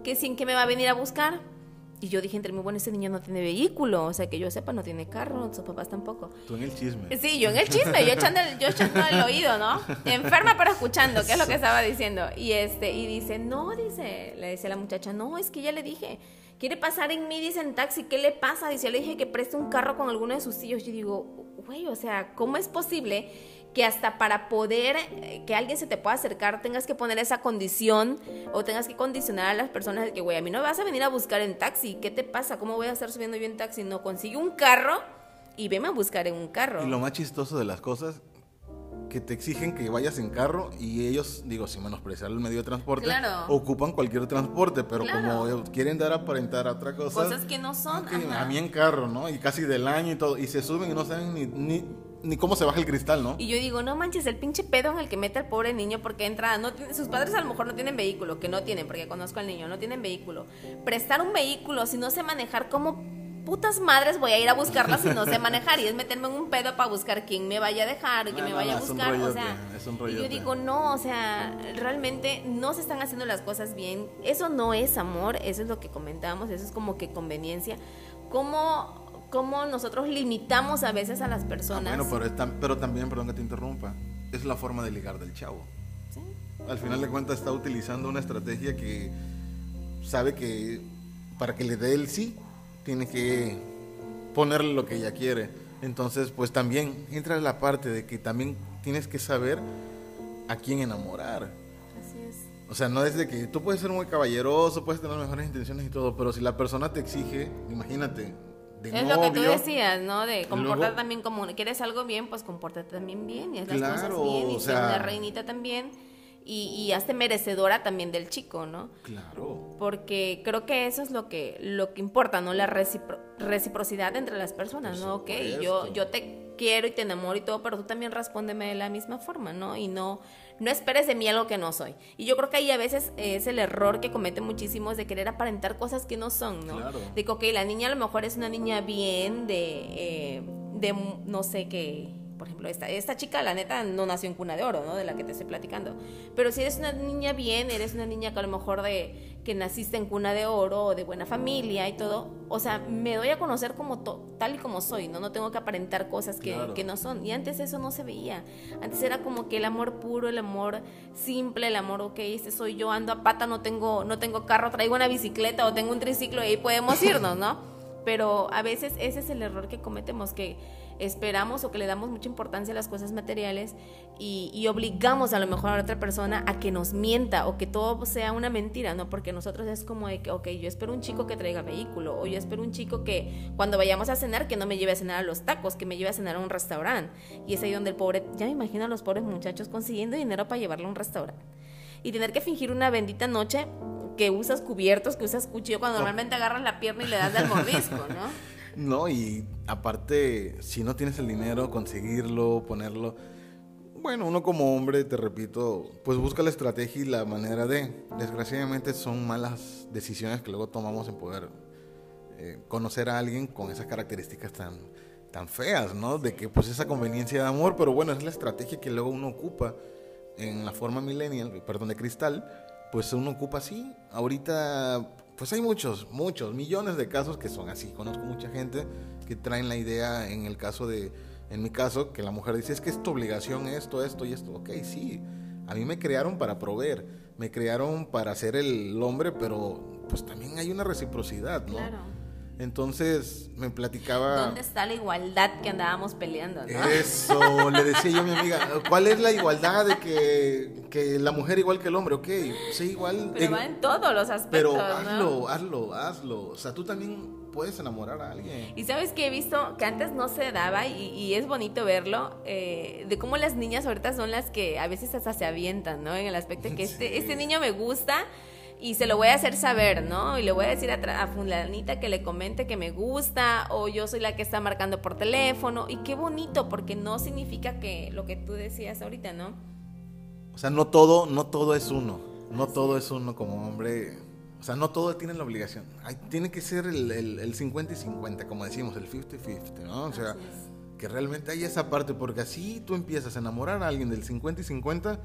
que si en qué me va a venir a buscar. Y yo dije entre mí, bueno, ese niño no tiene vehículo, o sea, que yo sepa, no tiene carro, sus papás tampoco. Tú en el chisme. Sí, yo en el chisme, yo echando el, yo echando el oído, ¿no? Enferma pero escuchando, que es lo que estaba diciendo. Y este, y dice, no, dice, le decía la muchacha, no, es que ya le dije, quiere pasar en mí, dice en taxi, ¿qué le pasa? Dice, yo le dije que preste un carro con alguno de sus tíos. Yo digo, güey, o sea, ¿cómo es posible que hasta para poder eh, que alguien se te pueda acercar tengas que poner esa condición o tengas que condicionar a las personas de que, güey, a mí no vas a venir a buscar en taxi, ¿qué te pasa? ¿Cómo voy a estar subiendo yo en taxi? No, consigue un carro y veme a buscar en un carro. Y lo más chistoso de las cosas, que te exigen que vayas en carro y ellos, digo, sin menospreciar el medio de transporte, Claro. ocupan cualquier transporte, pero Claro. como quieren dar a aparentar a otra cosa. Cosas que no son. a mí en carro, ¿no? Y casi del año y todo. Y se suben y no saben ni, ni, ni cómo se baja el cristal, ¿no? Y yo digo, no manches, el pinche pedo en el que mete al pobre niño porque entra, no tiene- sus padres a lo mejor no tienen vehículo, que no tienen, porque conozco al niño, no tienen vehículo. Prestar un vehículo, si no sé manejar, ¿cómo putas madres voy a ir a buscarla si no sé manejar? Y es meterme en un pedo para buscar quién me vaya a dejar o quién No, me vaya no, a buscar. O sea, es un y yo digo, no, o sea, realmente no se están haciendo las cosas bien. Eso no es amor, eso es lo que comentábamos, eso es como que conveniencia. ¿Cómo, cómo nosotros limitamos a veces a las Ah, personas? bueno, pero, tam- pero también, perdón que te interrumpa, es la forma de ligar del chavo. Sí. Al final de cuentas está utilizando una estrategia que sabe que para que le dé el sí, tiene que ponerle lo que ella quiere. Entonces, pues también entra la parte de que también tienes que saber a quién enamorar. Así es. O sea, no es de que tú puedes ser muy caballeroso, puedes tener las mejores intenciones y todo, pero si la persona te exige, imagínate, de Es novio, lo que tú decías, ¿no? De comportar también como quieres algo bien, pues compórtate también bien y haz las Claro, cosas bien y o sea- una reinita también y, y hazte merecedora también del chico, ¿no? Claro. Porque creo que eso es lo que lo que importa, ¿no? La recipro- reciprocidad entre las personas, Por ¿no? Ok, yo, yo te quiero y te enamoro y todo, pero tú también respóndeme de la misma forma, ¿no? Y no, no esperes de mí algo que no soy. Y yo creo que ahí a veces es el error que cometen muchísimos de querer aparentar cosas que no son, ¿no? Claro. De que, ok, la niña a lo mejor es una niña bien, de, eh, de no sé qué. Por ejemplo, esta, esta chica, la neta, no nació en cuna de oro, ¿no? De la que te estoy platicando. Pero si eres una niña bien, eres una niña que a lo mejor de que naciste en cuna de oro o de buena familia y todo, o sea, me doy a conocer como to- tal y como soy, ¿no? No tengo que aparentar cosas que, Claro. que no son. Y antes eso no se veía. Antes era como que el amor puro, el amor simple, el amor, ok, este soy yo, ando a pata, no tengo, no tengo carro, traigo una bicicleta o tengo un triciclo y ahí podemos irnos, ¿no? Pero a veces ese es el error que cometemos, que esperamos o que le damos mucha importancia a las cosas materiales y, y obligamos a lo mejor a la otra persona a que nos mienta o que todo sea una mentira, ¿no? Porque nosotros es como de que, ok, yo espero un chico que traiga vehículo o yo espero un chico que cuando vayamos a cenar, que no me lleve a cenar a los tacos, que me lleve a cenar a un restaurante. Y es ahí donde el pobre, ya me imagino a los pobres muchachos consiguiendo dinero para llevarlo a un restaurante. Y tener que fingir una bendita noche que usas cubiertos, que usas cuchillo, cuando normalmente agarras la pierna y le das del mordisco, ¿no? No, y aparte, si no tienes el dinero, conseguirlo, ponerlo. Bueno, uno como hombre, te repito, pues busca la estrategia y la manera de. Desgraciadamente son malas decisiones que luego tomamos en poder eh, conocer a alguien con esas características tan, tan feas, ¿no? De que pues esa conveniencia de amor, pero bueno, es la estrategia que luego uno ocupa en la forma millennial, perdón, de cristal, pues uno ocupa así. Ahorita, pues hay muchos, muchos, millones de casos que son así. Conozco mucha gente que traen la idea, en el caso de, en mi caso, que la mujer dice, es que es tu obligación esto, esto y esto. Ok, sí, a mí me crearon para proveer, me crearon para ser el hombre, pero pues también hay una reciprocidad, ¿no? Claro. Entonces me platicaba... ¿Dónde está la igualdad que andábamos peleando, no? Eso, le decía yo a mi amiga, ¿cuál es la igualdad de que, que la mujer igual que el hombre? Ok, sí, igual. Pero en- va en todos los aspectos, pero ¿no? hazlo, hazlo, hazlo. O sea, tú también puedes enamorar a alguien. Y sabes que he visto que antes no se daba y, y es bonito verlo, eh, de cómo las niñas ahorita son las que a veces hasta se avientan, ¿no? En el aspecto de que este, este niño me gusta y se lo voy a hacer saber, ¿no? Y le voy a decir a, a fulanita que le comente que me gusta o yo soy la que está marcando por teléfono. Y qué bonito, porque no significa que lo que tú decías ahorita, ¿no? O sea, no todo, no todo es uno. No todo es uno como hombre. O sea, no todo tiene la obligación. Ay, tiene que ser el, el, el 50 y 50, como decimos, el 50-50, ¿no? O sea. Que realmente hay esa parte, porque así tú empiezas a enamorar a alguien del 50 y 50.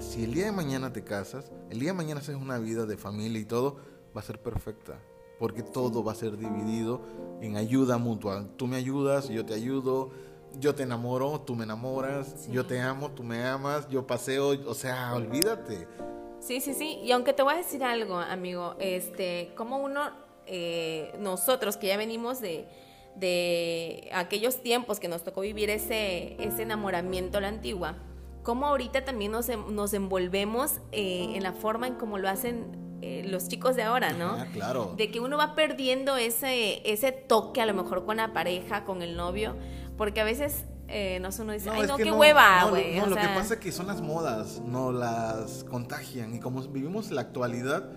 Si el día de mañana te casas, el día de mañana haces una vida de familia y todo, va a ser perfecta. Porque todo va a ser dividido en ayuda mutua. Tú me ayudas, yo te ayudo, yo te enamoro, tú me enamoras, Sí. yo te amo, tú me amas, yo paseo, o sea, olvídate. Sí, sí, sí. Y aunque te voy a decir algo, amigo, este, como uno, eh, nosotros que ya venimos de, de aquellos tiempos que nos tocó vivir ese, ese enamoramiento a la antigua, como ahorita también nos, nos envolvemos eh, en la forma en como lo hacen eh, los chicos de ahora, ¿no? Ah, claro. De que uno va perdiendo ese, ese toque a lo mejor con la pareja, con el novio, porque a veces, eh, no uno dice, ay, es no, qué hueva, no, güey. No, lo que pasa es que son las modas, no las contagian. Y como vivimos la actualidad,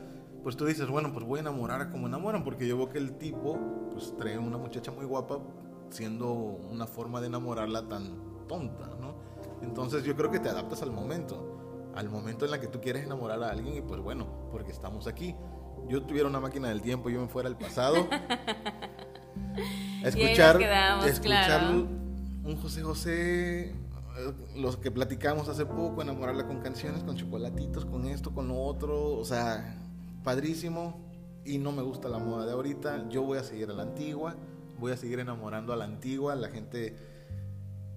pues tú dices, bueno, pues voy a enamorar como enamoran, porque yo veo que el tipo, pues trae una muchacha muy guapa, siendo una forma de enamorarla tan tonta, ¿no? Entonces yo creo que te adaptas al momento, al momento en la que tú quieres enamorar a alguien y pues bueno, porque estamos aquí. Yo tuviera una máquina del tiempo, yo me fuera al pasado. a escuchar, quedamos, escuchar claro. un José José, eh, los que platicamos hace poco, enamorarla con canciones, con chocolatitos, con esto, con lo otro, o sea, padrísimo. Y no me gusta la moda de ahorita. Yo voy a seguir a la antigua, voy a seguir enamorando a la antigua. La gente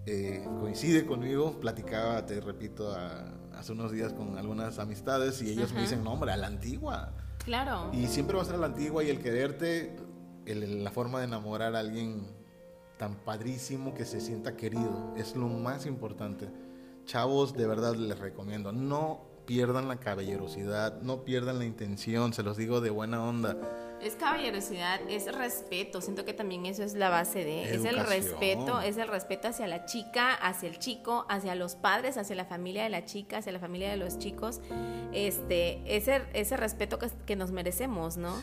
eh, coincide conmigo. Platicaba, te repito, a- hace unos días con algunas amistades y ellos me dicen, no, hombre, a la antigua. Claro. Y siempre va a ser a la antigua y el quererte, el- la forma de enamorar a alguien tan padrísimo que se sienta querido. Es lo más importante. Chavos, de verdad les recomiendo, no pierdan la caballerosidad, no pierdan la intención, se los digo de buena onda. Es caballerosidad, es respeto. Siento que también eso es la base de. Es el respeto, es el respeto hacia la chica, hacia el chico, hacia los padres, hacia la familia de la chica, hacia la familia de los chicos. Este, ese, ese respeto que, nos merecemos, ¿no?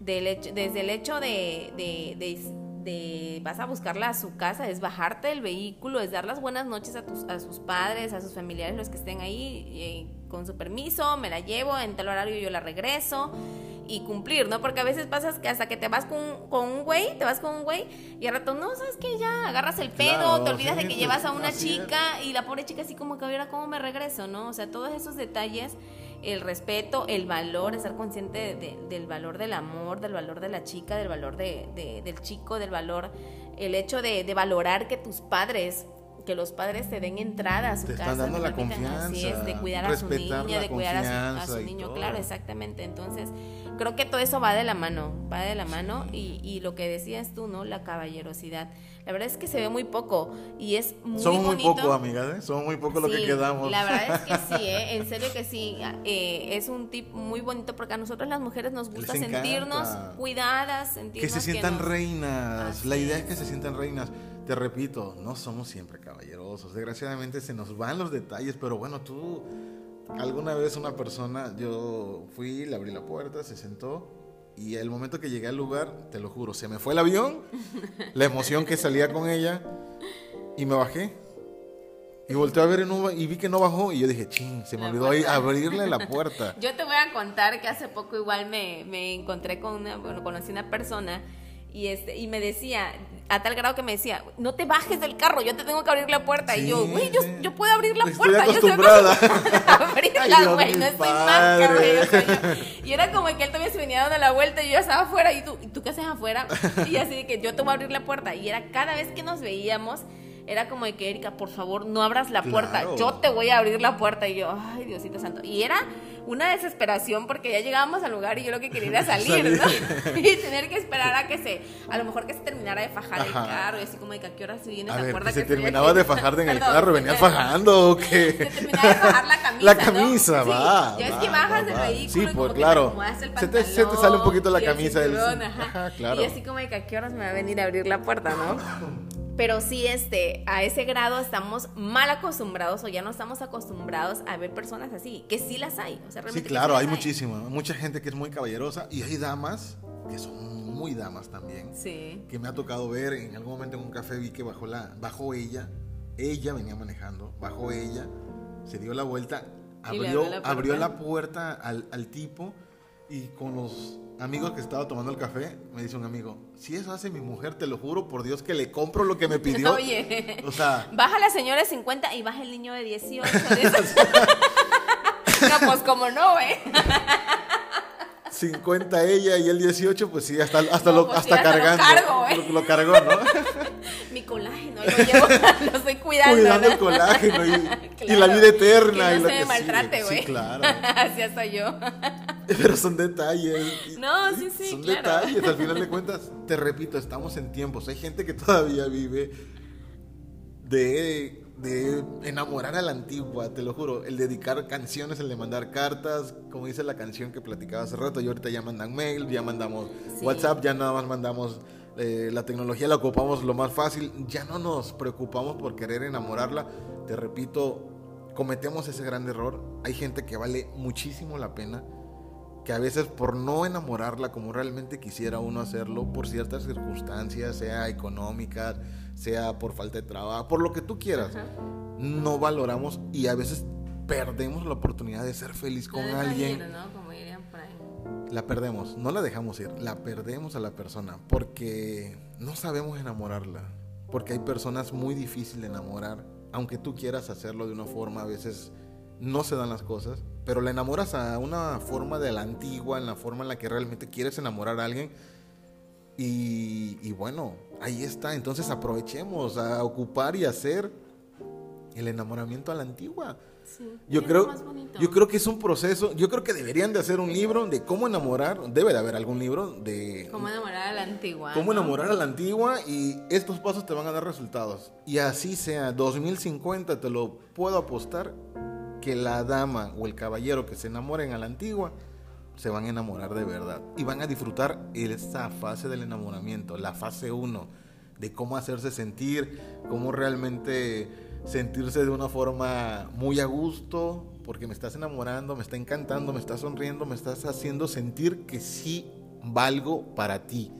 Del hecho, desde el hecho de, de, vas a buscarla a su casa, es bajarte del vehículo, es dar las buenas noches a, tus, a sus padres, a sus familiares, los que estén ahí, eh, con su permiso, me la llevo, en tal horario yo la regreso y cumplir, ¿no? Porque a veces pasas que hasta que te vas con, un güey, te vas con un güey y al rato, no, sabes que ya agarras el pedo, te olvidas de que llevas a una chica y la pobre chica así como que ahora cómo me regreso, ¿no? O sea, todos esos detalles, el respeto, el valor, estar consciente del valor del amor, del valor de la chica, del valor de, del chico, del valor, el hecho de, de valorar que tus padres que los padres te den entrada a su te casa. Están dando la confianza. Así es, de cuidar a su niña, de cuidar a su, niño, claro, exactamente. Entonces, creo que todo eso va de la mano, va de la mano y, y, lo que decías tú, ¿no? La caballerosidad. La verdad es que se ve muy poco y es muy Somos muy poco, amigas, ¿eh? Somos muy poco lo que quedamos. La verdad es que sí, ¿eh? En serio que sí. Eh, es un tip muy bonito porque a nosotros las mujeres nos gusta sentirnos cuidadas, sentirnos que se sientan reinas. La idea es que se sientan reinas. Te repito, no somos siempre caballerosos. Desgraciadamente se nos van los detalles, pero bueno, tú alguna vez una persona, yo fui, le abrí la puerta, se sentó y el momento que llegué al lugar, te lo juro, se me fue el avión, la emoción que salía con ella y me bajé. Y volteé a ver y vi que no bajó y yo dije, ching, se me olvidó ahí abrirle la puerta. Yo te voy a contar que hace poco igual me, me encontré con una, bueno, conocí una persona y este y me decía a tal grado que me decía no te bajes del carro yo te tengo que abrir la puerta y yo güey yo, yo, puedo abrir la puerta yo estoy acostumbrada. A abrirla güey no estoy güey y era como que él todavía se venía dando la vuelta y yo ya estaba afuera y tú y tú qué haces afuera y así de que yo te voy a abrir la puerta. Y era cada vez que nos veíamos era como de que Erika, por favor, no abras la puerta, yo te voy a abrir la puerta. Y yo, ay, Diosito Santo. Y era una desesperación porque ya llegábamos al lugar y yo lo que quería era salir, ¿no? y tener que esperar a que se, a lo mejor que se terminara de fajar el carro y así como de que a qué hora se viene, ¿se acuerda que, se terminaba de fajar en el carro, venías fajando o qué? Se terminaba de fajar la camisa. La camisa, va. Ya es que bajas del vehículo sí, y como claro. que se, te, se te sale un poquito la camisa del ajá. claro. Y así como de que a qué horas me va a venir a abrir la puerta, ¿no? pero sí este a ese grado estamos mal acostumbrados o ya no estamos acostumbrados a ver personas así que sí las hay o sea, sí claro hay, muchísima mucha gente que es muy caballerosa y hay damas que son muy damas también sí. que me ha tocado ver en algún momento en un café vi que bajó la bajó ella ella venía manejando bajó ella se dio la vuelta abrió la abrió la puerta. al, al tipo y con los amigos que estaba tomando el café, me dice un amigo, si eso hace mi mujer, te lo juro por Dios que le compro lo que me pidió. Oye, o sea, baja la señora de 50 y baja el niño de 18. pues como no, ¿eh? 50 ella y el 18, pues sí, hasta, hasta, lo, pues hasta cargando. Lo, cargo, ¿eh? lo, lo, cargó, ¿no? Mi colágeno, lo llevo, lo estoy cuidando. Cuidando el colágeno y, claro, y, la vida eterna. Que no y lo se me que maltrate, güey. Sí, claro. Así hasta yo. Pero son detalles. No, sí, sí. Son claro. detalles. Al final de cuentas, te repito, estamos en tiempos. Hay gente que todavía vive de, de enamorar a la antigua, te lo juro. El dedicar canciones, el de mandar cartas, como dice la canción que platicaba hace rato. Y ahorita ya mandan mail, ya mandamos Sí. WhatsApp, ya nada más mandamos. eh, la tecnología la ocupamos lo más fácil. Ya no nos preocupamos por querer enamorarla. Te repito, cometemos ese gran error. Hay gente que vale muchísimo la pena que a veces por no enamorarla como realmente quisiera uno hacerlo, por ciertas circunstancias, sea económicas, sea por falta de trabajo, por lo que tú quieras, Ajá. no valoramos y a veces perdemos la oportunidad de ser feliz con La alguien. ir, ¿no? Como dirían por ahí. La perdemos, no la dejamos ir, la perdemos a la persona porque no sabemos enamorarla, porque hay personas muy difíciles de enamorar, aunque tú quieras hacerlo de una forma a veces no se dan las cosas, pero la enamoras a una forma de la antigua, en la forma en la que realmente quieres enamorar a alguien. Y, y bueno, ahí está. Entonces aprovechemos a ocupar y hacer el enamoramiento a la antigua. Sí, Yo creo, yo creo que es un proceso, yo creo que deberían de hacer un libro de cómo enamorar, debe de haber algún libro de Cómo enamorar a la antigua. cómo ¿no? enamorar a la antigua y estos pasos te van a dar resultados. Y así sea, 2050 te lo puedo apostar que la dama o el caballero que se enamoren a la antigua se van a enamorar de verdad y van a disfrutar esa fase del enamoramiento, la fase 1, de cómo hacerse sentir, cómo realmente sentirse de una forma muy a gusto, porque me estás enamorando, me está encantando, me estás sonriendo, me estás haciendo sentir que sí valgo para ti.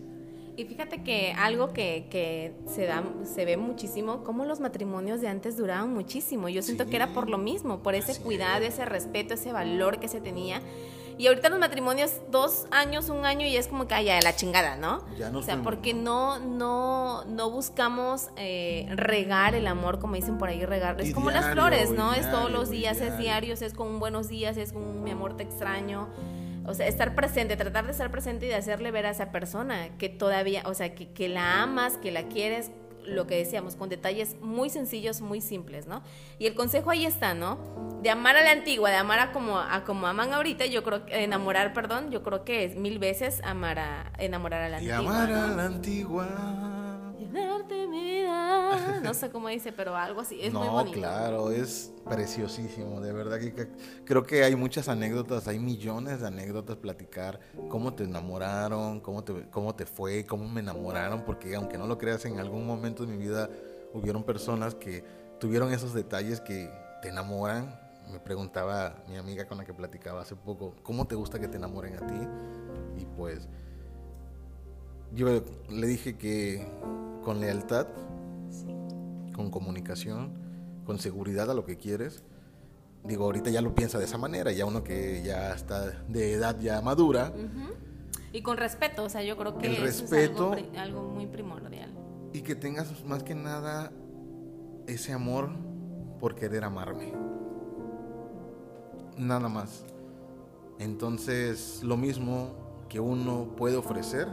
Y fíjate que algo que, que se da, se ve muchísimo, como los matrimonios de antes duraban muchísimo. Yo siento Sí. que era por lo mismo, por ese cuidado, es. ese respeto, ese valor que se tenía. Y ahorita los matrimonios, dos años, un año, y es como que, ay, ya, la chingada, ¿no? Ya nos o sea, fuimos. porque no, no, no buscamos eh, regar el amor, como dicen por ahí, regar. Es Y como las diario, flores, y ¿no? es todos diario, los y días, es diario. diarios, es con un buenos días, es con un mi amor te extraño. O sea, estar presente, tratar de estar presente y de hacerle ver a esa persona que todavía, o sea, que, que la amas, que la quieres, lo que decíamos, con detalles muy sencillos, muy simples, ¿no? Y el consejo ahí está, ¿no? De amar a la antigua, de amar a como, a como aman ahorita, yo creo que, enamorar, perdón, yo creo que es mil veces amar a, enamorar a la Y antigua. amar a la antigua. Llenarte mi vida. No sé cómo dice, pero algo así. Es muy no, bonito. claro, es preciosísimo, de verdad que, que- creo que hay muchas anécdotas, hay millones de anécdotas platicar, cómo te enamoraron, cómo te, cómo te fue, cómo me enamoraron, porque aunque no lo creas, en algún momento de mi vida hubieron personas que tuvieron esos detalles que te enamoran. Me preguntaba mi amiga con la que platicaba hace poco, ¿cómo te gusta que te enamoren a ti? Y pues yo le dije que con lealtad, con comunicación, con seguridad a lo que quieres. Digo, ahorita ya lo piensa de esa manera, ya uno que ya está de edad ya madura Y con respeto, o sea, yo creo que El eso respeto. es algo muy primordial. y que tengas más que nada ese amor por querer amarme. Nada más. Entonces, lo mismo que uno puede ofrecer,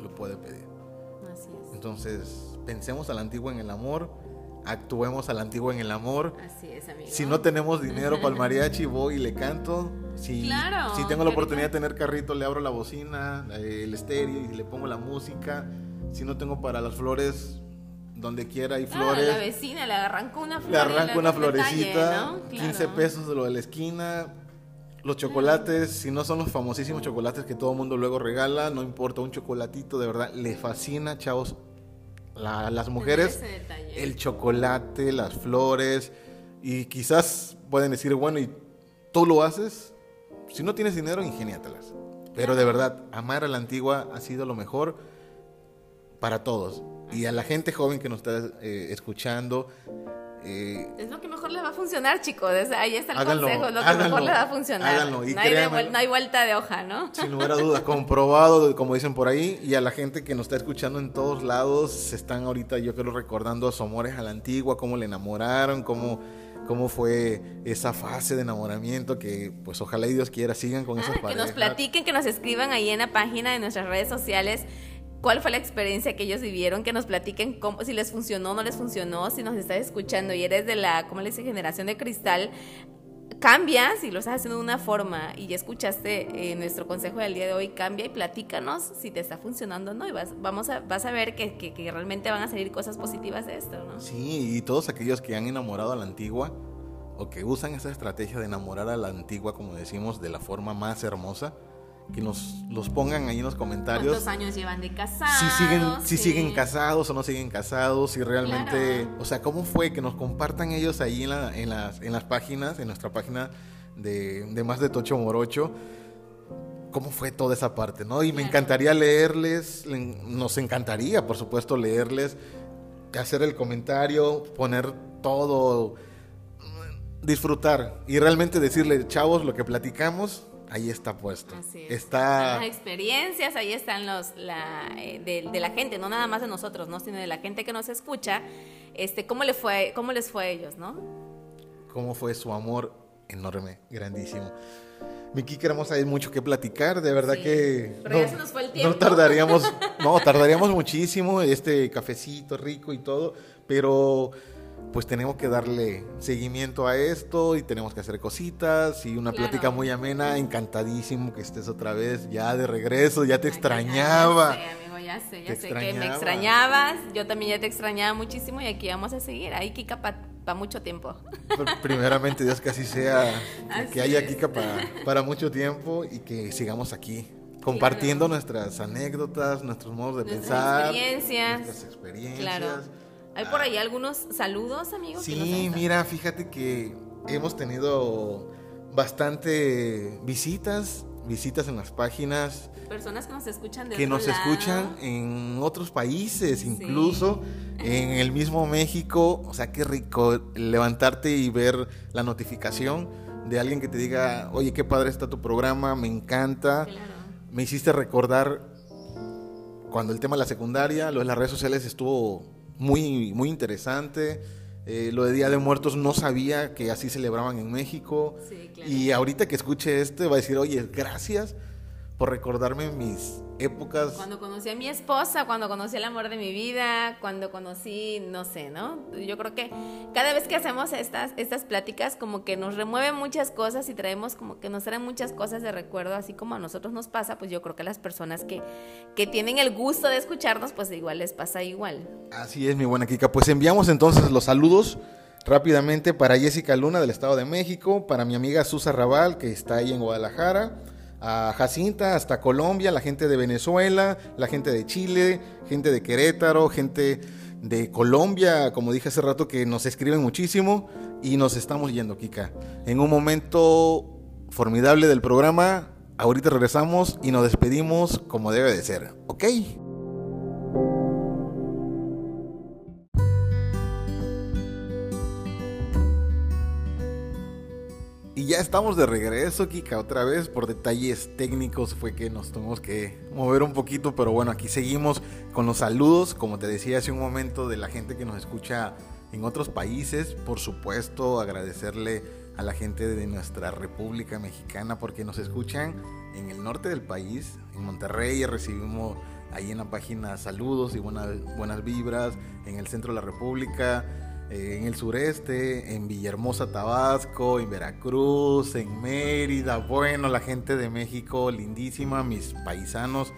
lo puede pedir. Entonces, pensemos a la antigua en el amor, actuemos a la antigua en el amor. Así es, amigo. Si no tenemos dinero para el mariachi, voy y le canto. Si, Claro, si tengo la oportunidad de tener carrito, le abro la bocina, eh, el estéreo y le pongo la música. Si no tengo para las flores, donde quiera hay Ah, flores. la vecina le arrancó una flor. le arranco una florecita, ¿no? 15 Claro. pesos de lo de la esquina. Los chocolates, si no son los famosísimos chocolates que todo el mundo luego regala, no importa, un chocolatito de verdad, le fascina, chavos. La- las mujeres, el chocolate, las flores, y quizás pueden decir, bueno, ¿y tú lo haces? Si no tienes dinero, ingéniatelas. Pero de verdad, amar a la antigua ha sido lo mejor para todos. Y a la gente joven que nos está eh, escuchando, eh, Es lo que mejor le va a funcionar, chicos. Ahí está el Háganlo, consejo, lo que háganlo, mejor le va a funcionar. háganlo, y no, hay créanme. no hay vuelta de hoja, ¿no? Sin lugar a dudas, comprobado, como dicen por ahí, y a la gente que nos está escuchando en todos lados, se están ahorita, yo creo, recordando su amores a la antigua, cómo le enamoraron, cómo, cómo fue esa fase de enamoramiento, que pues ojalá y Dios quiera sigan con esas Ah, que parejas. nos platiquen, que nos escriban ahí en la página de nuestras redes sociales cuál fue la experiencia que ellos vivieron, que nos platiquen cómo, si les funcionó o no les funcionó, si nos estás escuchando y eres de la, ¿cómo le dice? Generación de cristal, cambia, si lo estás haciendo de una forma y ya escuchaste eh, nuestro consejo del día de hoy, cambia y platícanos si te está funcionando o no y vas, vamos a, vas a ver que, que- que realmente van a salir cosas positivas de esto, ¿no? Sí, y todos aquellos que han enamorado a la antigua, o que usan esa estrategia de enamorar a la antigua, como decimos, de la forma más hermosa, que nos los pongan ahí en los comentarios. ¿Cuántos años llevan de casados? si siguen, si Sí. siguen casados o no siguen casados, si realmente, Claro. o sea, cómo fue que nos compartan ellos ahí en, la- en las, en las páginas, en nuestra página de, de Más de Tocho Morocho, cómo fue toda esa parte, ¿no? Y me encantaría leerles, le- nos encantaría, por supuesto, leerles, hacer el comentario, poner todo, disfrutar y realmente decirle, chavos, lo que platicamos, ahí está puesto. Así es. Está... Están las experiencias, ahí están los la, eh, de, de la gente, no nada más de nosotros, ¿no? sino de la gente que nos escucha, este, cómo le fue, cómo les fue a ellos, ¿no? cómo fue su amor enorme, grandísimo. Mi Kika hermosa, hay mucho que platicar, de verdad Sí, que pero ya se nos fue el tiempo. no tardaríamos, no, tardaríamos muchísimo, este cafecito rico y todo, pero pues tenemos que darle seguimiento a esto y tenemos que hacer cositas y una plática muy amena. Encantadísimo que estés otra vez ya de regreso, ya te extrañaba. Ya sé, amigo, ya sé, ya sé que me extrañabas. Yo también ya te extrañaba muchísimo y aquí vamos a seguir. Ahí Kika para mucho tiempo. Primeramente, Dios que así sea, que haya Kika para mucho tiempo y que sigamos aquí compartiendo nuestras anécdotas, nuestros modos de pensar, experiencias. nuestras experiencias. Claro. ¿Hay por ahí algunos saludos, amigos? Sí, mira, fíjate que hemos tenido bastante visitas, visitas en las páginas. Personas que nos escuchan de Que nos escuchan en otros países, incluso en el mismo México. O sea, qué rico levantarte y ver la notificación de alguien que te diga, oye, qué padre está tu programa, me encanta. Me hiciste recordar cuando el tema de la secundaria, lo de las redes sociales estuvo muy, muy interesante. Eh, lo de Día de Muertos no sabía que así celebraban en México. Y ahorita que escuche esto va a decir, oye, gracias por recordarme mis épocas. Cuando conocí a mi esposa, cuando conocí el amor de mi vida, cuando conocí, no sé, ¿no? Yo creo que cada vez que hacemos estas, estas pláticas, como que nos remueven muchas cosas y traemos como que nos traen muchas cosas de recuerdo, así como a nosotros nos pasa, pues yo creo que a las personas que, que tienen el gusto de escucharnos, pues igual les pasa igual. Así es, mi buena Kika. Pues enviamos entonces los saludos rápidamente para Jessica Luna del Estado de México, para mi amiga Susa Raval, que está ahí en Guadalajara a Jacinta, hasta Colombia, la gente de Venezuela, la gente de Chile, gente de Querétaro, gente de Colombia, como dije hace rato, que nos escriben muchísimo y nos estamos yendo, Kika. En un momento formidable del programa, ahorita regresamos y nos despedimos como debe de ser, ¿ok? Y ya estamos de regreso, Kika, otra vez. Por detalles técnicos fue que nos tuvimos que mover un poquito, pero bueno, aquí seguimos con los saludos, como te decía hace un momento, de la gente que nos escucha en otros países. Por supuesto, agradecerle a la gente de nuestra República Mexicana porque nos escuchan en el norte del país, en Monterrey, recibimos ahí en la página saludos y buenas, buenas vibras, en el centro de la República en el sureste, en Villahermosa, Tabasco, en Veracruz, en Mérida, bueno, la gente de México, lindísima, mis paisanos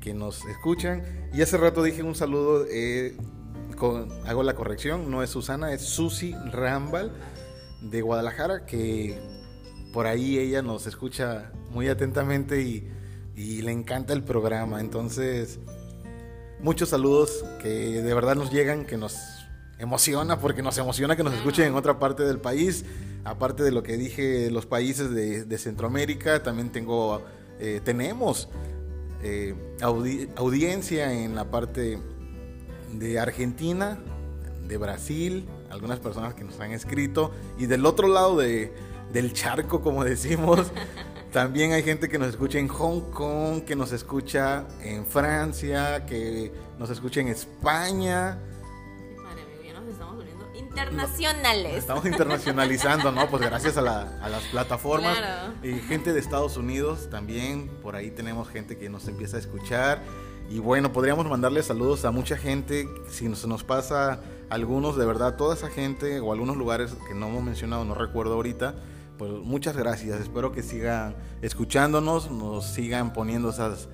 que nos escuchan. Y hace rato dije un saludo, eh, hago la corrección, no es Susana, es Susi Rambal de Guadalajara, que por ahí ella nos escucha muy atentamente y le encanta el programa. Entonces, muchos saludos que de verdad nos llegan, que nos emociona porque nos emociona que nos escuchen en otra parte del país. Aparte de lo que dije, los países de, Centroamérica, también tengo, eh, tenemos eh, audiencia en la parte de Argentina, de Brasil, algunas personas que nos han escrito, y del otro lado de, del charco, como decimos, también hay gente que nos escucha en Hong Kong, que nos escucha en Francia, que nos escucha en España internacionales. Estamos internacionalizando, ¿no? Pues gracias a, las plataformas. Y gente de Estados Unidos también, por ahí tenemos gente que nos empieza a escuchar. Y bueno, podríamos mandarle saludos a mucha gente. Si nos, nos pasa algunos, de verdad, toda esa gente o algunos lugares que no hemos mencionado, no recuerdo ahorita. Pues muchas gracias. Espero que sigan escuchándonos, nos sigan poniendo esas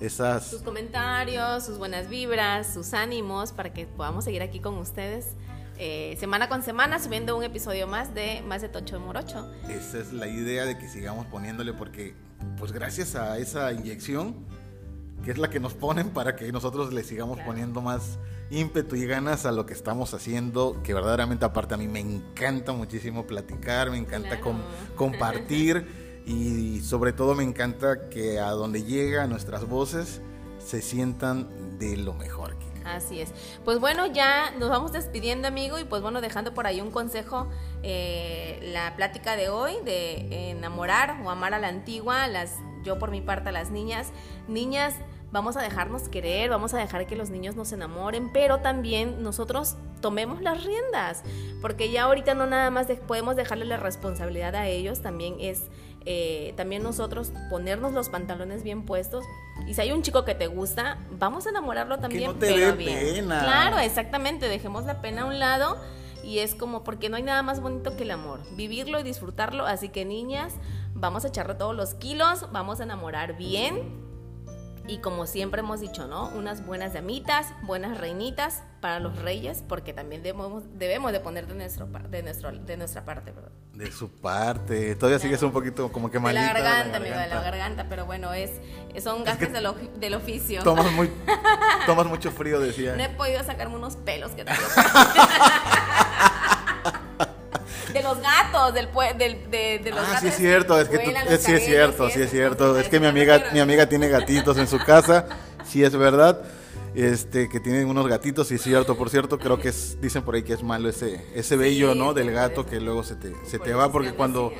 esas... Sus comentarios, sus buenas vibras, sus ánimos para que podamos seguir aquí con ustedes eh, semana con semana subiendo un episodio más de Más de Tocho Morocho. Esa es la idea de que sigamos poniéndole porque pues gracias a esa inyección que es la que nos ponen para que nosotros le sigamos poniendo más ímpetu y ganas a lo que estamos haciendo, que verdaderamente aparte a mí me encanta muchísimo platicar, me encanta compartir y sobre todo me encanta que a donde llega nuestras voces se sientan de lo mejor. Así es. Pues bueno, ya nos vamos despidiendo, amigo, y pues bueno, dejando por ahí un consejo, eh, la plática de hoy de enamorar o amar a la antigua, las, yo por mi parte a las niñas, niñas, vamos a dejarnos querer, vamos a dejar que los niños nos enamoren, pero también nosotros tomemos las riendas, porque ya ahorita no nada más podemos dejarle la responsabilidad a ellos, también es eh, también nosotros ponernos los pantalones bien puestos. Y si hay un chico que te gusta, vamos a enamorarlo también, pero bien. Claro, exactamente, dejemos la pena a un lado y es como porque no hay nada más bonito que el amor, vivirlo y disfrutarlo, así que niñas, vamos a echarle todos los kilos, vamos a enamorar bien y como siempre hemos dicho, ¿no? Unas buenas damitas, buenas reinitas para los reyes, porque también debemos, debemos de poner de, nuestro, de, nuestro, de nuestra parte, ¿verdad? De su parte. Todavía sigues un poquito como que malita. De la garganta, amigo, de la garganta, pero bueno, es, son gajes del, del, oficio. Tomas, muy, tomas mucho frío, decía. No he podido sacarme unos pelos que tengo. De los gatos, del, del de, de, los ah, gatos. sí es cierto, es que tú, sí es cierto, sí es cierto. Es que mi amiga, mi amiga tiene gatitos en su casa, sí es verdad. Este, que tiene unos gatitos, y es cierto, por cierto, creo que es, dicen por ahí que es malo ese, ese vello, ¿no? Del gato que luego se te, se te va porque cuando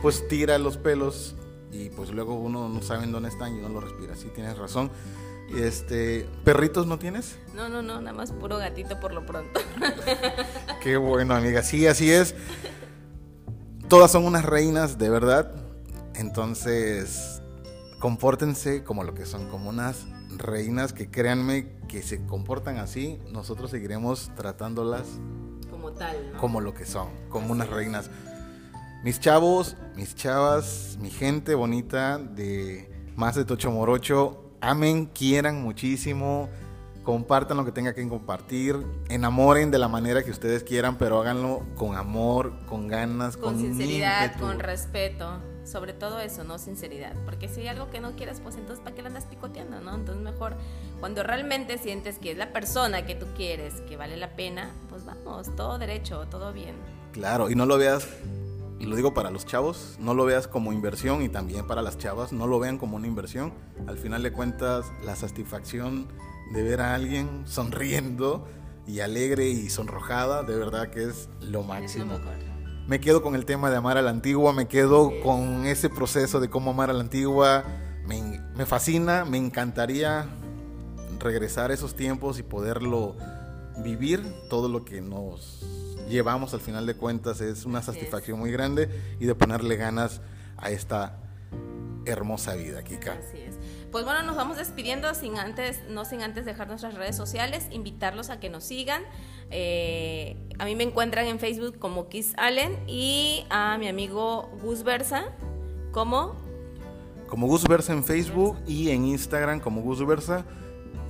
pues tira los pelos y pues luego uno no sabe dónde están y no lo respira, sí tienes razón. Este, ¿perritos no tienes? No, no, no, nada más puro gatito por lo pronto. Qué bueno, amiga. Sí, así es. Todas son unas reinas, de verdad. Entonces, compórtense como lo que son, como unas reinas que créanme que se comportan así, nosotros seguiremos tratándolas como tal, ¿no? Como lo que son, como unas reinas. Mis chavos, mis chavas, mi gente bonita de más de Tocho Morocho, amen, quieran muchísimo, compartan lo que tenga que compartir, enamoren de la manera que ustedes quieran, pero háganlo con amor, con ganas, con, con sinceridad, con respeto. Sobre todo eso, ¿no? Sinceridad. Porque si hay algo que no quieres, pues entonces ¿para qué lo andas picoteando, no? Entonces mejor cuando realmente sientes que es la persona que tú quieres, que vale la pena, pues vamos, todo derecho, todo bien. Claro, y no lo veas y lo digo para los chavos, no lo veas como inversión y también para las chavas, no lo vean como una inversión. Al final de cuentas, la satisfacción de ver a alguien sonriendo y alegre y sonrojada, de verdad que es lo máximo. me quedo con el tema de amar a la antigua, me quedo con ese proceso de cómo amar a la antigua. Me, me fascina, me encantaría regresar a esos tiempos y poderlo vivir, todo lo que nos llevamos al final de cuentas es una satisfacción muy grande y de ponerle ganas a esta hermosa vida, Kika. Así es. Pues bueno, nos vamos despidiendo sin antes, no sin antes dejar nuestras redes sociales, invitarlos a que nos sigan. Eh, a mí me encuentran en Facebook como Kiss Allen y a mi amigo Gus Versa como como Gus Versa en Facebook y en Instagram como Gus Versa.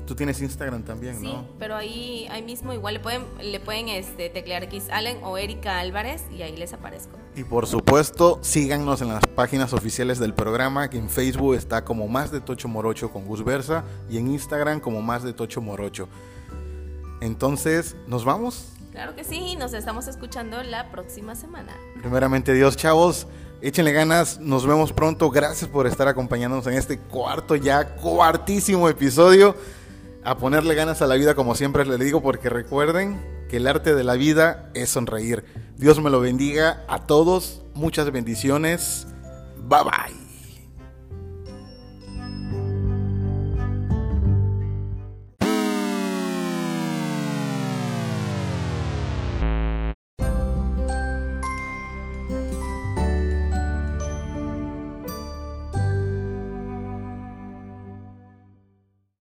Tú tienes Instagram también, sí, ¿no? pero ahí, ahí mismo igual le pueden, le pueden este, teclear Kiss Allen o Erika Álvarez y ahí les aparezco. Y por supuesto, síganos en las páginas oficiales del programa, que en Facebook está como Más de Tocho Morocho con Gus Versa y en Instagram como Más de Tocho Morocho. Entonces, ¿nos vamos? Claro que sí, nos estamos escuchando la próxima semana. Primeramente Dios, chavos, échenle ganas, nos vemos pronto. Gracias por estar acompañándonos en este cuarto ya, cuartísimo episodio a ponerle ganas a la vida como siempre les digo, porque recuerden que el arte de la vida es sonreír. Dios me lo bendiga a todos, muchas bendiciones, bye bye.